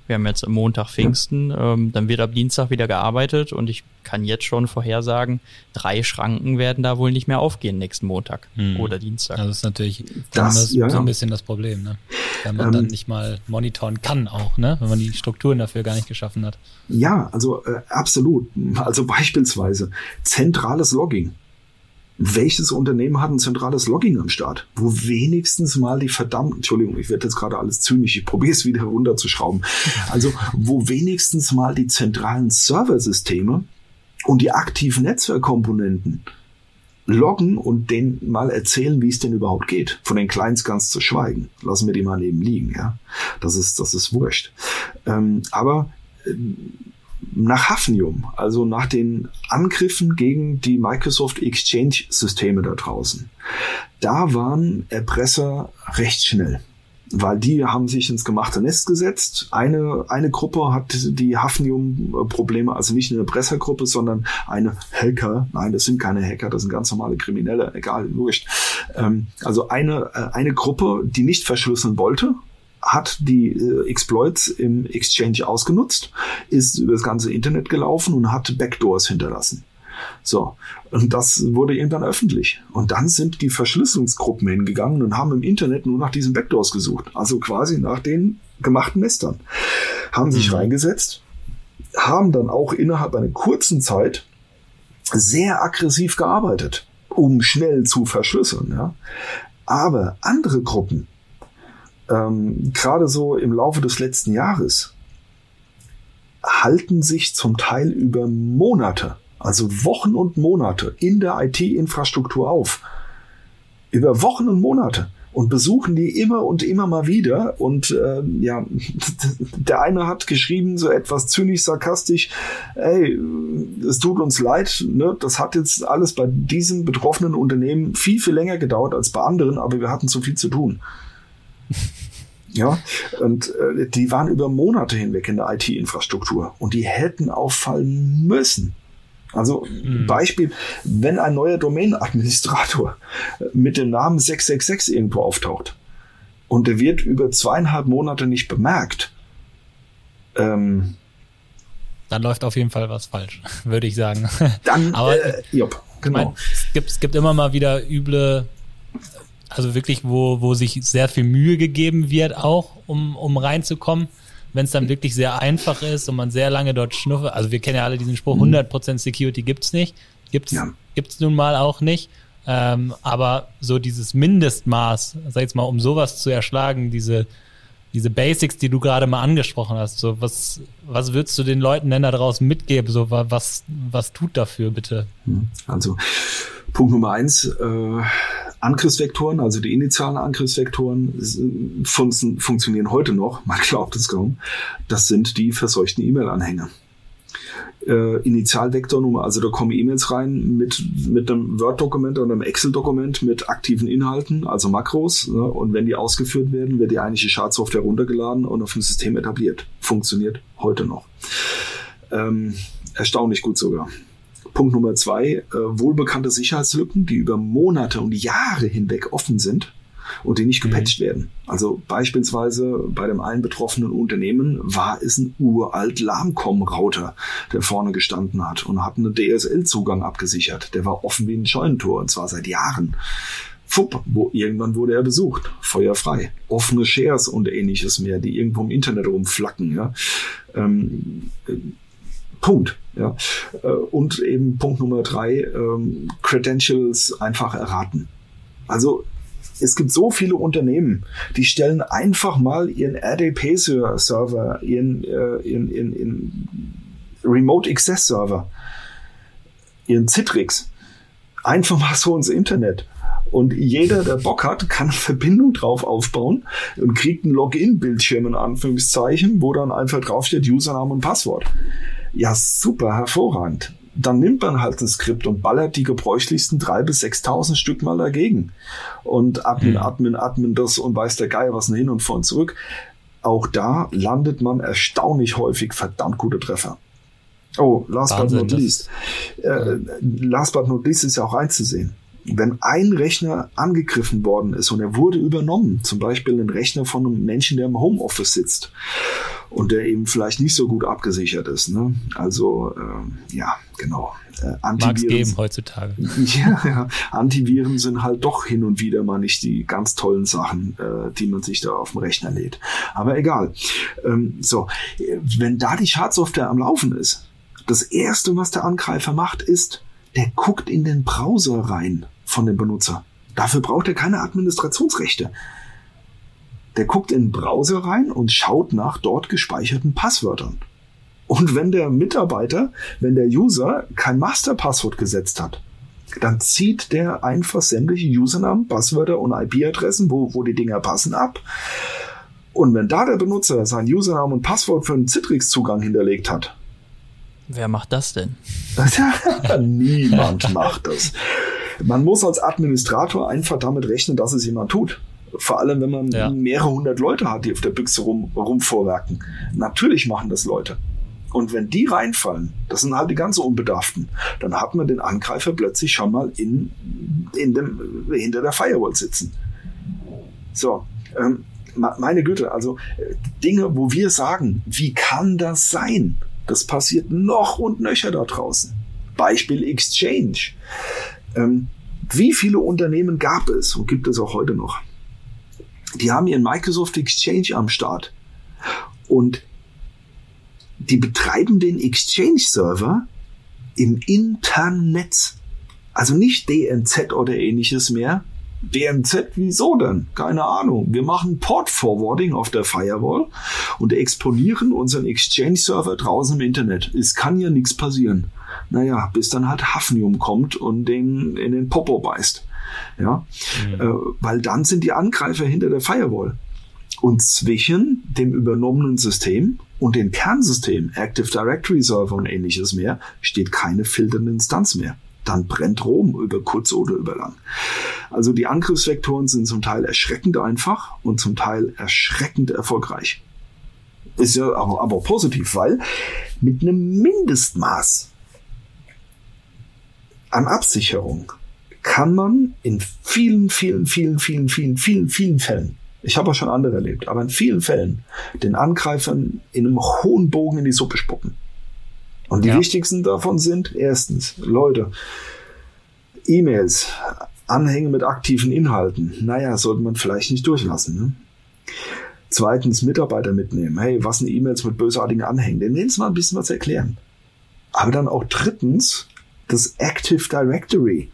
S2: wir haben jetzt Montag Pfingsten, ähm, dann wird ab Dienstag wieder gearbeitet und ich kann jetzt schon vorhersagen, drei Schranken werden da wohl nicht mehr aufgehen nächsten Montag hm. oder Dienstag.
S1: Also das ist natürlich das, das ja. so ein bisschen das Problem, ne? Wenn man ähm, dann nicht mal monitoren kann auch, ne? Wenn man die Strukturen dafür gar nicht geschaffen hat.
S3: Ja, also äh, absolut. Also beispielsweise zentrales Logging welches Unternehmen hat ein zentrales Logging am Start, wo wenigstens mal die verdammten, Entschuldigung, ich werde jetzt gerade alles zynisch, ich probiere es wieder runterzuschrauben, also wo wenigstens mal die zentralen Serversysteme und die aktiven Netzwerkkomponenten loggen und denen mal erzählen, wie es denn überhaupt geht. Von den Clients ganz zu schweigen. Lassen wir die mal neben liegen, ja. Das ist, das ist wurscht. Ähm, aber äh, nach Hafnium, also nach den Angriffen gegen die Microsoft Exchange-Systeme da draußen, da waren Erpresser recht schnell. Weil die haben sich ins gemachte Nest gesetzt. Eine, eine Gruppe hat die Hafnium-Probleme, also nicht eine Erpressergruppe, sondern eine Hacker. Nein, das sind keine Hacker, das sind ganz normale Kriminelle, egal, wurscht. Ähm, also eine, äh, eine Gruppe, die nicht verschlüsseln wollte, hat die äh, Exploits im Exchange ausgenutzt, ist über das ganze Internet gelaufen und hat Backdoors hinterlassen. So, und das wurde irgendwann öffentlich. Und dann sind die Verschlüsselungsgruppen hingegangen und haben im Internet nur nach diesen Backdoors gesucht. Also quasi nach den gemachten Nestern. Haben sich mhm. reingesetzt, haben dann auch innerhalb einer kurzen Zeit sehr aggressiv gearbeitet, um schnell zu verschlüsseln. Ja. Aber andere Gruppen, ähm, gerade so im Laufe des letzten Jahres, halten sich zum Teil über Monate, also Wochen und Monate in der IT-Infrastruktur auf. Über Wochen und Monate und besuchen die immer und immer mal wieder. Und äh, ja, der eine hat geschrieben, so etwas zynisch sarkastisch, ey, es tut uns leid, ne? das hat jetzt alles bei diesem betroffenen Unternehmen viel, viel länger gedauert als bei anderen, aber wir hatten zu viel zu tun. Ja, und äh, die waren über Monate hinweg in der IT-Infrastruktur und die hätten auffallen müssen. Also mhm. Beispiel, wenn ein neuer Domain-Administrator mit dem Namen 666 irgendwo auftaucht und der wird über zweieinhalb Monate nicht bemerkt,
S1: ähm, dann läuft auf jeden Fall was falsch, würde ich sagen.
S3: Dann, Aber äh, jop,
S1: genau. Mein, es, gibt, es gibt immer mal wieder üble also wirklich, wo, wo sich sehr viel Mühe gegeben wird, auch um, um reinzukommen. Wenn es dann wirklich sehr einfach ist und man sehr lange dort schnuffelt. Also wir kennen ja alle diesen Spruch, 100% mhm. Security gibt's nicht. Gibt's, ja. gibt's nun mal auch nicht. Ähm, aber so dieses Mindestmaß, sag ich jetzt mal, um sowas zu erschlagen, diese, diese Basics, die du gerade mal angesprochen hast, so was, was würdest du den Leuten denn da draußen mitgeben? So was, was tut dafür bitte?
S3: Hm. Also Punkt Nummer eins, äh, Angriffsvektoren, also die initialen Angriffsvektoren, fun funktionieren heute noch, man glaubt es kaum. Das sind die verseuchten E-Mail-Anhänge. Äh, Initialvektornummer, also da kommen E-Mails rein mit, mit einem Word-Dokument oder einem Excel-Dokument mit aktiven Inhalten, also Makros. Ne? Und wenn die ausgeführt werden, wird die eigentliche Schadsoftware runtergeladen und auf dem System etabliert. Funktioniert heute noch. Ähm, erstaunlich gut sogar. Punkt Nummer zwei, äh, wohlbekannte Sicherheitslücken, die über Monate und Jahre hinweg offen sind und die nicht gepatcht mhm. werden. Also beispielsweise bei dem einen betroffenen Unternehmen war es ein uralt Lahmcom-Router, der vorne gestanden hat und hat einen DSL-Zugang abgesichert. Der war offen wie ein Scheunentor und zwar seit Jahren. Fupp, wo irgendwann wurde er besucht, feuerfrei. Offene Shares und ähnliches mehr, die irgendwo im Internet rumflacken. Ja. Ähm, Punkt. Ja. Äh, und eben Punkt Nummer drei, ähm, Credentials einfach erraten. Also es gibt so viele Unternehmen, die stellen einfach mal ihren RDP-Server, ihren, äh, ihren, ihren, ihren Remote Access Server, ihren Citrix einfach mal so ins Internet. Und jeder, der Bock hat, kann eine Verbindung drauf aufbauen und kriegt ein Login-Bildschirm in Anführungszeichen, wo dann einfach draufsteht Username und Passwort. Ja, super, hervorragend. dann nimmt man halt ein Skript und ballert die gebräuchlichsten drei bis 6.000 Stück mal dagegen. Und Admin, mhm. Admin, Admin das und weiß der Geier was hin und vor und zurück. Auch da landet man erstaunlich häufig verdammt gute Treffer. Oh, last Wahnsinn, but not least. Äh, last but not least ist ja auch einzusehen. Wenn ein Rechner angegriffen worden ist und er wurde übernommen, zum Beispiel ein Rechner von einem Menschen, der im Homeoffice sitzt und der eben vielleicht nicht so gut abgesichert ist. Ne? Also äh, ja, genau.
S1: Äh, Antiviren geben heutzutage.
S3: Ja, ja, Antiviren sind halt doch hin und wieder mal nicht die ganz tollen Sachen, äh, die man sich da auf dem Rechner lädt. Aber egal. Ähm, so, wenn da die Schadsoftware am Laufen ist, das erste, was der Angreifer macht, ist, der guckt in den Browser rein von dem Benutzer. Dafür braucht er keine Administrationsrechte. Der guckt in den Browser rein und schaut nach dort gespeicherten Passwörtern. Und wenn der Mitarbeiter, wenn der User kein Masterpasswort gesetzt hat, dann zieht der einfach sämtliche Usernamen, Passwörter und IP-Adressen, wo, wo die Dinger passen, ab. Und wenn da der Benutzer sein Username und Passwort für einen Citrix-Zugang hinterlegt hat,
S2: Wer macht das denn?
S3: Niemand macht das. Man muss als Administrator einfach damit rechnen, dass es jemand tut. Vor allem, wenn man ja. mehrere hundert Leute hat, die auf der Büchse rum, rumvorwerken. Natürlich machen das Leute. Und wenn die reinfallen, das sind halt die ganz Unbedarften, dann hat man den Angreifer plötzlich schon mal in, in dem, hinter der Firewall sitzen. So, ähm, meine Güte, also äh, Dinge, wo wir sagen, wie kann das sein? Das passiert noch und nöcher da draußen. Beispiel Exchange. Ähm, wie viele Unternehmen gab es und gibt es auch heute noch? Die haben ihren Microsoft Exchange am Start. Und die betreiben den Exchange-Server im internen Netz. Also nicht DNZ oder ähnliches mehr, DMZ, wieso denn? Keine Ahnung. Wir machen Port Forwarding auf der Firewall und exponieren unseren Exchange-Server draußen im Internet. Es kann ja nichts passieren. Naja, bis dann halt Hafnium kommt und den in den Popo beißt. Ja, mhm. äh, weil dann sind die Angreifer hinter der Firewall. Und zwischen dem übernommenen System und dem Kernsystem, Active Directory Server und ähnliches mehr, steht keine filternde Instanz mehr dann brennt Rom über kurz oder über lang. Also die Angriffsvektoren sind zum Teil erschreckend einfach und zum Teil erschreckend erfolgreich. Ist ja aber, aber positiv, weil mit einem Mindestmaß an Absicherung kann man in vielen, vielen, vielen, vielen, vielen, vielen, vielen Fällen, ich habe auch schon andere erlebt, aber in vielen Fällen den Angreifern in einem hohen Bogen in die Suppe spucken. Und die ja. wichtigsten davon sind erstens, Leute, E-Mails, Anhänge mit aktiven Inhalten. Naja, sollte man vielleicht nicht durchlassen. Ne? Zweitens, Mitarbeiter mitnehmen. Hey, was sind E-Mails mit bösartigen Anhängen? Denen jetzt mal ein bisschen was erklären. Aber dann auch drittens, das Active Directory.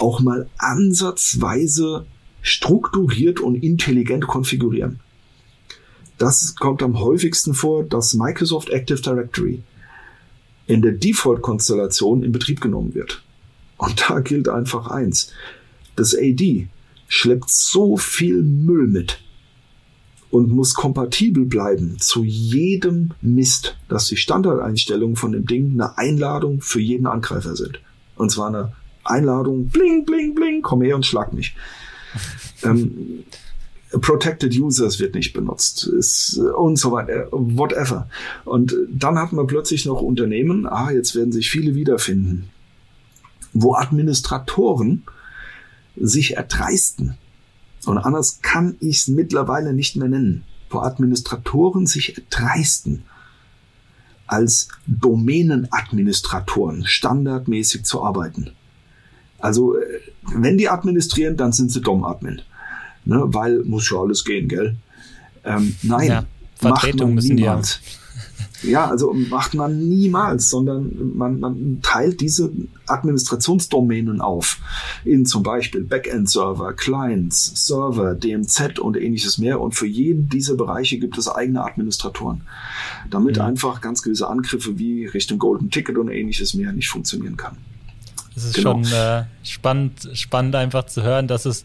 S3: Auch mal ansatzweise strukturiert und intelligent konfigurieren. Das kommt am häufigsten vor, das Microsoft Active Directory in der Default-Konstellation in Betrieb genommen wird. Und da gilt einfach eins. Das AD schleppt so viel Müll mit und muss kompatibel bleiben zu jedem Mist, dass die Standardeinstellungen von dem Ding eine Einladung für jeden Angreifer sind. Und zwar eine Einladung, bling, bling, bling, komm her und schlag mich. ähm, Protected Users wird nicht benutzt ist, äh, und so weiter, whatever. Und dann hat man plötzlich noch Unternehmen, ah, jetzt werden sich viele wiederfinden, wo Administratoren sich erdreisten. Und anders kann ich es mittlerweile nicht mehr nennen, wo Administratoren sich erdreisten, als Domänenadministratoren standardmäßig zu arbeiten. Also, äh, wenn die administrieren, dann sind sie Dom-Admin ne, weil muss ja alles gehen, gell? Ähm, nein, ja, Vertretung müssen niemals. Die ja, also macht man niemals, sondern man, man teilt diese Administrationsdomänen auf in zum Beispiel Backend-Server, Clients, Server, DMZ und ähnliches mehr. Und für jeden dieser Bereiche gibt es eigene Administratoren, damit mhm. einfach ganz gewisse Angriffe wie Richtung Golden Ticket und ähnliches mehr nicht funktionieren kann.
S1: Es ist genau. schon äh, spannend, spannend einfach zu hören, dass es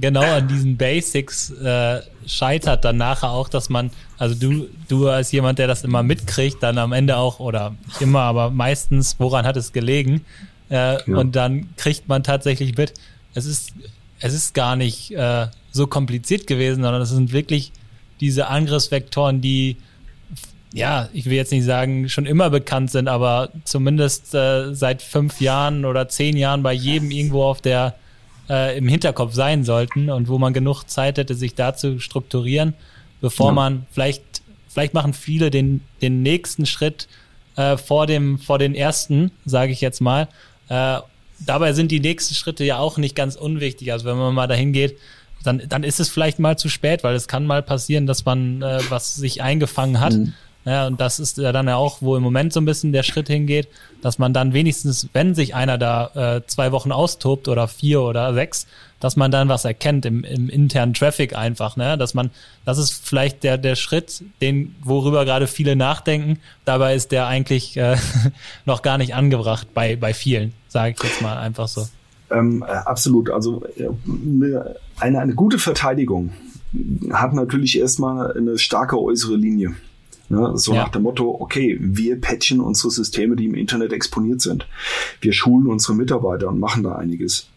S1: genau an diesen Basics äh, scheitert dann nachher auch, dass man, also du, du als jemand, der das immer mitkriegt, dann am Ende auch, oder immer, aber meistens, woran hat es gelegen? Äh, ja. Und dann kriegt man tatsächlich mit, es ist, es ist gar nicht äh, so kompliziert gewesen, sondern es sind wirklich diese Angriffsvektoren, die ja, ich will jetzt nicht sagen, schon immer bekannt sind, aber zumindest äh, seit fünf Jahren oder zehn Jahren bei jedem irgendwo auf der äh, im Hinterkopf sein sollten und wo man genug Zeit hätte, sich da zu strukturieren, bevor ja. man vielleicht, vielleicht machen viele den, den nächsten Schritt äh, vor dem, vor den ersten, sage ich jetzt mal. Äh, dabei sind die nächsten Schritte ja auch nicht ganz unwichtig. Also wenn man mal dahin geht, dann, dann ist es vielleicht mal zu spät, weil es kann mal passieren, dass man äh, was sich eingefangen hat. Mhm. Ja, und das ist ja dann ja auch, wo im Moment so ein bisschen der Schritt hingeht, dass man dann wenigstens, wenn sich einer da äh, zwei Wochen austobt oder vier oder sechs, dass man dann was erkennt im, im internen Traffic einfach, ne? Dass man, das ist vielleicht der, der Schritt, den, worüber gerade viele nachdenken. Dabei ist der eigentlich äh, noch gar nicht angebracht bei, bei vielen, sage ich jetzt mal einfach so.
S3: Ähm, äh, absolut. Also äh, eine, eine gute Verteidigung hat natürlich erstmal eine starke äußere Linie. Ne? So ja. nach dem Motto, okay, wir patchen unsere Systeme, die im Internet exponiert sind. Wir schulen unsere Mitarbeiter und machen da einiges.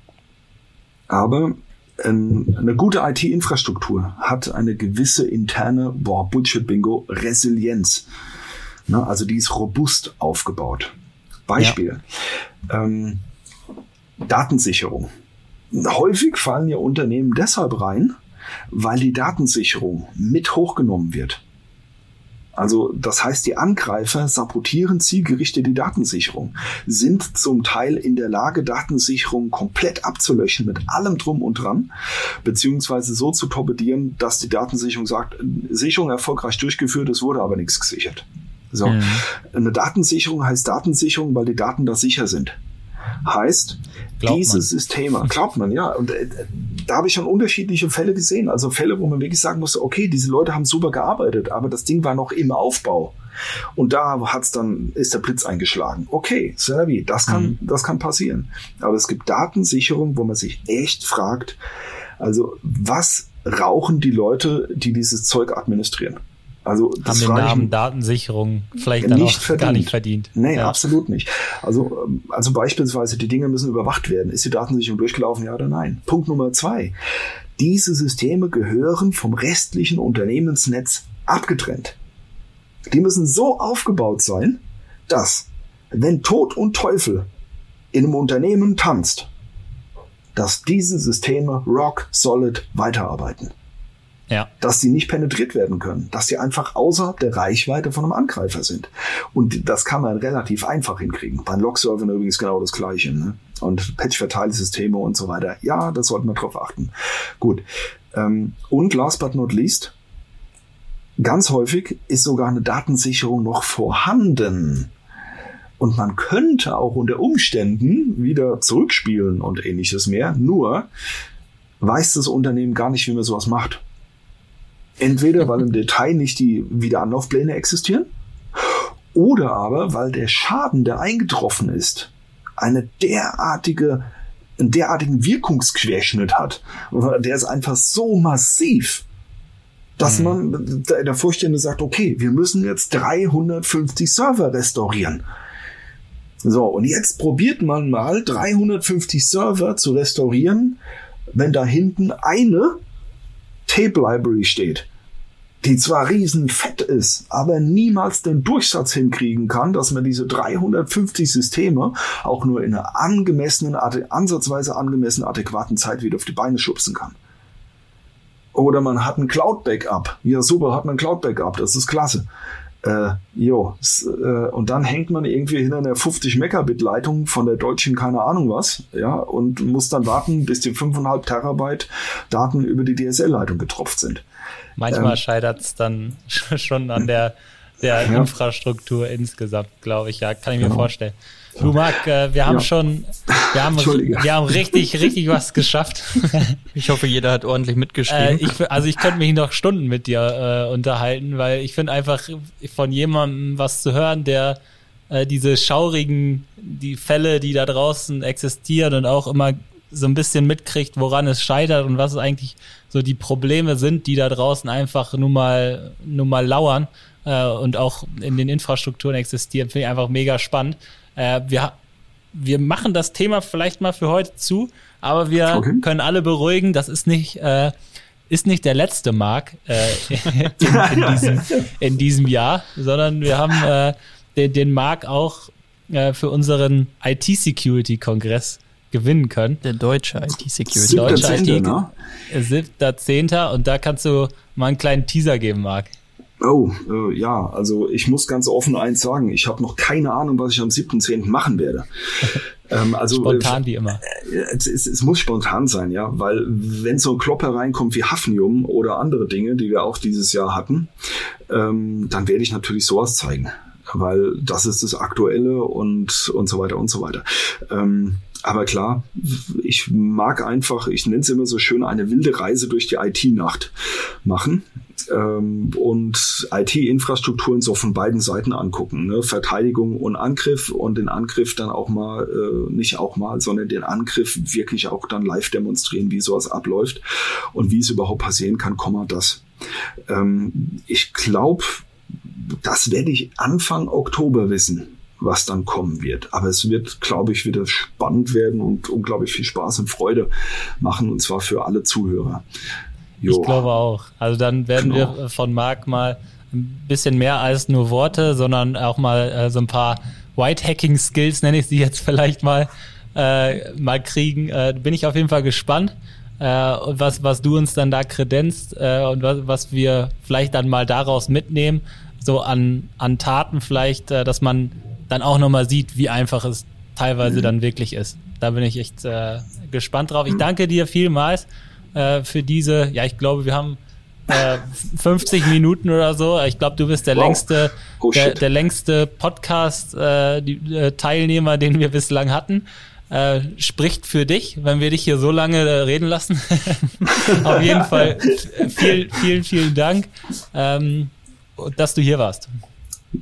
S3: Aber ähm, eine gute IT-Infrastruktur hat eine gewisse interne, boah, Bullshit-Bingo, Resilienz. Ne? Also die ist robust aufgebaut. Beispiel. Ja. Ähm, Datensicherung. Häufig fallen ja Unternehmen deshalb rein, weil die Datensicherung mit hochgenommen wird. Also das heißt, die Angreifer sabotieren zielgerichtet die Datensicherung, sind zum Teil in der Lage, Datensicherung komplett abzulöschen mit allem drum und dran, beziehungsweise so zu torpedieren, dass die Datensicherung sagt, Sicherung erfolgreich durchgeführt, es wurde aber nichts gesichert. So. Mhm. Eine Datensicherung heißt Datensicherung, weil die Daten da sicher sind. Heißt, glaubt diese man. Systeme, glaubt man, ja. Und äh, da habe ich schon unterschiedliche Fälle gesehen. Also Fälle, wo man wirklich sagen musste, okay, diese Leute haben super gearbeitet, aber das Ding war noch im Aufbau. Und da hat's dann, ist der Blitz eingeschlagen. Okay, Servi, das kann, mhm. das kann passieren. Aber es gibt Datensicherung, wo man sich echt fragt, also was rauchen die Leute, die dieses Zeug administrieren? Also
S1: das haben den Namen ich, Datensicherung vielleicht dann nicht verdient. gar nicht verdient.
S3: Nee, ja. absolut nicht. Also, ähm, also beispielsweise die Dinge müssen überwacht werden. Ist die Datensicherung durchgelaufen, ja oder nein? Punkt Nummer zwei. Diese Systeme gehören vom restlichen Unternehmensnetz abgetrennt. Die müssen so aufgebaut sein, dass wenn Tod und Teufel in einem Unternehmen tanzt, dass diese Systeme rock solid weiterarbeiten. Ja. Dass sie nicht penetriert werden können, dass sie einfach außerhalb der Reichweite von einem Angreifer sind. Und das kann man relativ einfach hinkriegen. Bei Log-Servern übrigens genau das Gleiche. Ne? Und Patch-Verteilsysteme und so weiter. Ja, da sollte man drauf achten. Gut. Ähm, und last but not least, ganz häufig ist sogar eine Datensicherung noch vorhanden. Und man könnte auch unter Umständen wieder zurückspielen und ähnliches mehr. Nur weiß das Unternehmen gar nicht, wie man sowas macht. Entweder weil im Detail nicht die Wiederanlaufpläne existieren oder aber weil der Schaden, der eingetroffen ist, eine derartige, einen derartigen Wirkungsquerschnitt hat. Der ist einfach so massiv, dass mhm. man der Vorstände sagt, okay, wir müssen jetzt 350 Server restaurieren. So, und jetzt probiert man mal 350 Server zu restaurieren, wenn da hinten eine Tape Library steht, die zwar riesen fett ist, aber niemals den Durchsatz hinkriegen kann, dass man diese 350 Systeme auch nur in einer angemessenen, ansatzweise angemessen adäquaten Zeit wieder auf die Beine schubsen kann. Oder man hat ein Cloud-Backup. Ja, super, hat man ein Cloud-Backup, das ist klasse. Äh, jo, äh, und dann hängt man irgendwie hinter einer 50 Megabit Leitung von der deutschen keine Ahnung was, ja, und muss dann warten, bis die 5,5 Terabyte Daten über die DSL-Leitung getropft sind.
S1: Manchmal ähm, scheitert es dann schon an der, der ja. Infrastruktur insgesamt, glaube ich, ja, kann ich mir genau. vorstellen. Du Marc, äh, wir haben ja. schon, wir haben, wir haben richtig, richtig was geschafft.
S2: Ich hoffe, jeder hat ordentlich mitgeschrieben.
S1: Äh, ich, also ich könnte mich noch Stunden mit dir äh, unterhalten, weil ich finde einfach von jemandem was zu hören, der äh, diese schaurigen, die Fälle, die da draußen existieren und auch immer so ein bisschen mitkriegt, woran es scheitert und was eigentlich so die Probleme sind, die da draußen einfach nur mal, nur mal lauern äh, und auch in den Infrastrukturen existieren, finde ich einfach mega spannend. Äh, wir, wir machen das Thema vielleicht mal für heute zu, aber wir okay. können alle beruhigen, das ist nicht, äh, ist nicht der letzte Mark äh, in, in, diesem, in diesem Jahr, sondern wir haben äh, den, den Mark auch äh, für unseren IT-Security-Kongress gewinnen können.
S2: Der deutsche IT-Security.
S1: Deutsche IT, ne? 7.10. Und da kannst du mal einen kleinen Teaser geben, Marc.
S3: Oh, äh, ja, also ich muss ganz offen eins sagen, ich habe noch keine Ahnung, was ich am 7.10. machen werde.
S1: ähm, also, spontan wie immer.
S3: Äh, es, es, es, muss spontan sein, ja, weil wenn so ein Klopper reinkommt wie Hafnium oder andere Dinge, die wir auch dieses Jahr hatten, ähm, dann werde ich natürlich sowas zeigen weil das ist das Aktuelle und, und so weiter und so weiter. Ähm, aber klar, ich mag einfach, ich nenne es immer so schön, eine wilde Reise durch die IT-Nacht machen ähm, und IT-Infrastrukturen so von beiden Seiten angucken. Ne? Verteidigung und Angriff und den Angriff dann auch mal, äh, nicht auch mal, sondern den Angriff wirklich auch dann live demonstrieren, wie sowas abläuft und wie es überhaupt passieren kann, Komma das. Ähm, ich glaube, das werde ich Anfang Oktober wissen was dann kommen wird. Aber es wird, glaube ich, wieder spannend werden und unglaublich viel Spaß und Freude machen, und zwar für alle Zuhörer.
S1: Jo. Ich glaube auch. Also dann werden genau. wir von Marc mal ein bisschen mehr als nur Worte, sondern auch mal äh, so ein paar White-Hacking-Skills, nenne ich sie jetzt vielleicht mal, äh, mal kriegen. Äh, bin ich auf jeden Fall gespannt. Äh, was, was du uns dann da kredenzt äh, und was, was wir vielleicht dann mal daraus mitnehmen, so an, an Taten vielleicht, äh, dass man dann auch nochmal sieht, wie einfach es teilweise mhm. dann wirklich ist. Da bin ich echt äh, gespannt drauf. Ich mhm. danke dir vielmals äh, für diese, ja, ich glaube, wir haben äh, 50 Minuten oder so. Ich glaube, du bist der wow. längste, oh, der, der, längste Podcast-Teilnehmer, äh, den wir bislang hatten. Äh, spricht für dich, wenn wir dich hier so lange äh, reden lassen. Auf jeden Fall vielen, vielen, vielen Dank, ähm, dass du hier warst.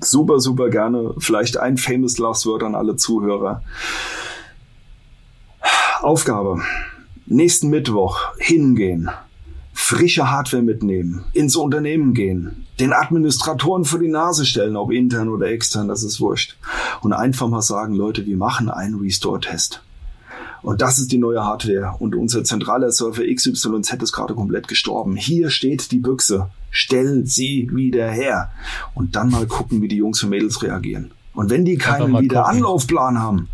S3: Super, super gerne. Vielleicht ein famous last word an alle Zuhörer. Aufgabe. Nächsten Mittwoch hingehen. Frische Hardware mitnehmen, ins Unternehmen gehen, den Administratoren vor die Nase stellen, ob intern oder extern, das ist wurscht. Und einfach mal sagen, Leute, wir machen einen Restore-Test. Und das ist die neue Hardware. Und unser zentraler Server XYZ ist gerade komplett gestorben. Hier steht die Büchse. Stell sie wieder her. Und dann mal gucken, wie die Jungs und Mädels reagieren. Und wenn die keinen wieder Anlaufplan haben,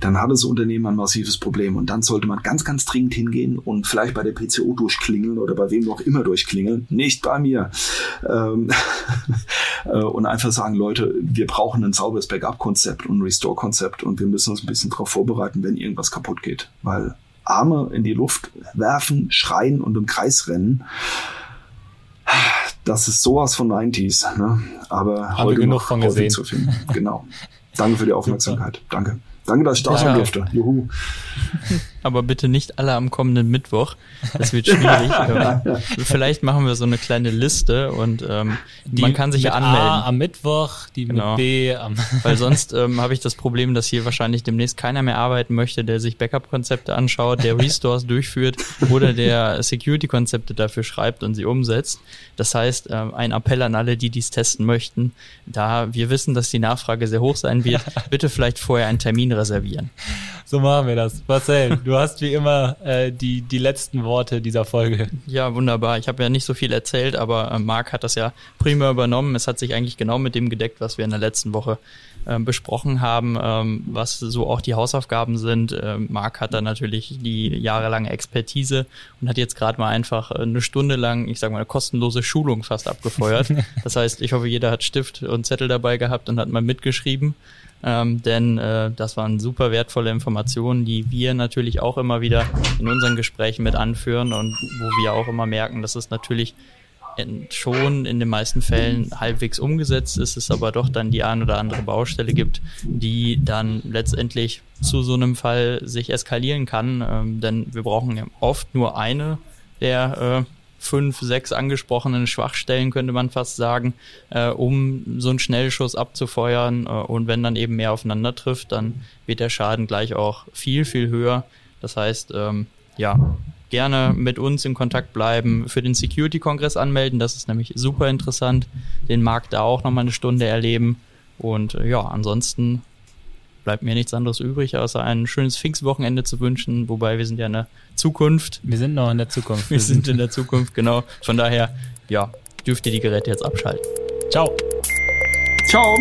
S3: dann hat das Unternehmen ein massives Problem. Und dann sollte man ganz, ganz dringend hingehen und vielleicht bei der PCO durchklingeln oder bei wem auch immer durchklingeln. Nicht bei mir. Ähm äh, und einfach sagen, Leute, wir brauchen ein sauberes Backup-Konzept und ein Restore-Konzept und wir müssen uns ein bisschen darauf vorbereiten, wenn irgendwas kaputt geht. Weil Arme in die Luft werfen, schreien und im Kreis rennen, das ist sowas von 90s. Ne? Aber
S1: Haben heute genug von gesehen.
S3: Zu finden. Genau. Danke für die Aufmerksamkeit. Danke. Danke, dass ich da sein durfte. Juhu.
S2: Aber bitte nicht alle am kommenden Mittwoch. Das wird schwierig. Vielleicht machen wir so eine kleine Liste und ähm, die man kann sich ja anmelden. A
S1: am Mittwoch, die genau. mit B am.
S2: Weil sonst ähm, habe ich das Problem, dass hier wahrscheinlich demnächst keiner mehr arbeiten möchte, der sich Backup-Konzepte anschaut, der Restores durchführt oder der Security-Konzepte dafür schreibt und sie umsetzt. Das heißt, ähm, ein Appell an alle, die dies testen möchten, da wir wissen, dass die Nachfrage sehr hoch sein wird, bitte vielleicht vorher einen Termin reservieren.
S1: So machen wir das. Marcel, du hast wie immer äh, die, die letzten Worte dieser Folge.
S2: Ja, wunderbar. Ich habe ja nicht so viel erzählt, aber äh, Marc hat das ja prima übernommen. Es hat sich eigentlich genau mit dem gedeckt, was wir in der letzten Woche äh, besprochen haben, ähm, was so auch die Hausaufgaben sind. Ähm, Marc hat da natürlich die jahrelange Expertise und hat jetzt gerade mal einfach eine Stunde lang, ich sage mal, eine kostenlose Schulung fast abgefeuert. Das heißt, ich hoffe, jeder hat Stift und Zettel dabei gehabt und hat mal mitgeschrieben ähm, denn äh, das waren super wertvolle Informationen, die wir natürlich auch immer wieder in unseren Gesprächen mit anführen und wo wir auch immer merken, dass es natürlich in, schon in den meisten Fällen halbwegs umgesetzt ist, es aber doch dann die ein oder andere Baustelle gibt, die dann letztendlich zu so einem Fall sich eskalieren kann, ähm, denn wir brauchen ja oft nur eine der äh, fünf, sechs angesprochenen Schwachstellen, könnte man fast sagen, äh, um so einen Schnellschuss abzufeuern. Äh, und wenn dann eben mehr aufeinander trifft, dann wird der Schaden gleich auch viel, viel höher. Das heißt, ähm, ja, gerne mit uns in Kontakt bleiben, für den Security-Kongress anmelden. Das ist nämlich super interessant. Den Markt da auch nochmal eine Stunde erleben. Und äh, ja, ansonsten bleibt mir nichts anderes übrig, außer ein schönes Pfingstwochenende zu wünschen. Wobei wir sind ja in der Zukunft.
S1: Wir sind noch in der Zukunft.
S2: Wir sind in der Zukunft, genau. Von daher, ja, dürft ihr die Geräte jetzt abschalten.
S1: Ciao.
S3: Ciao.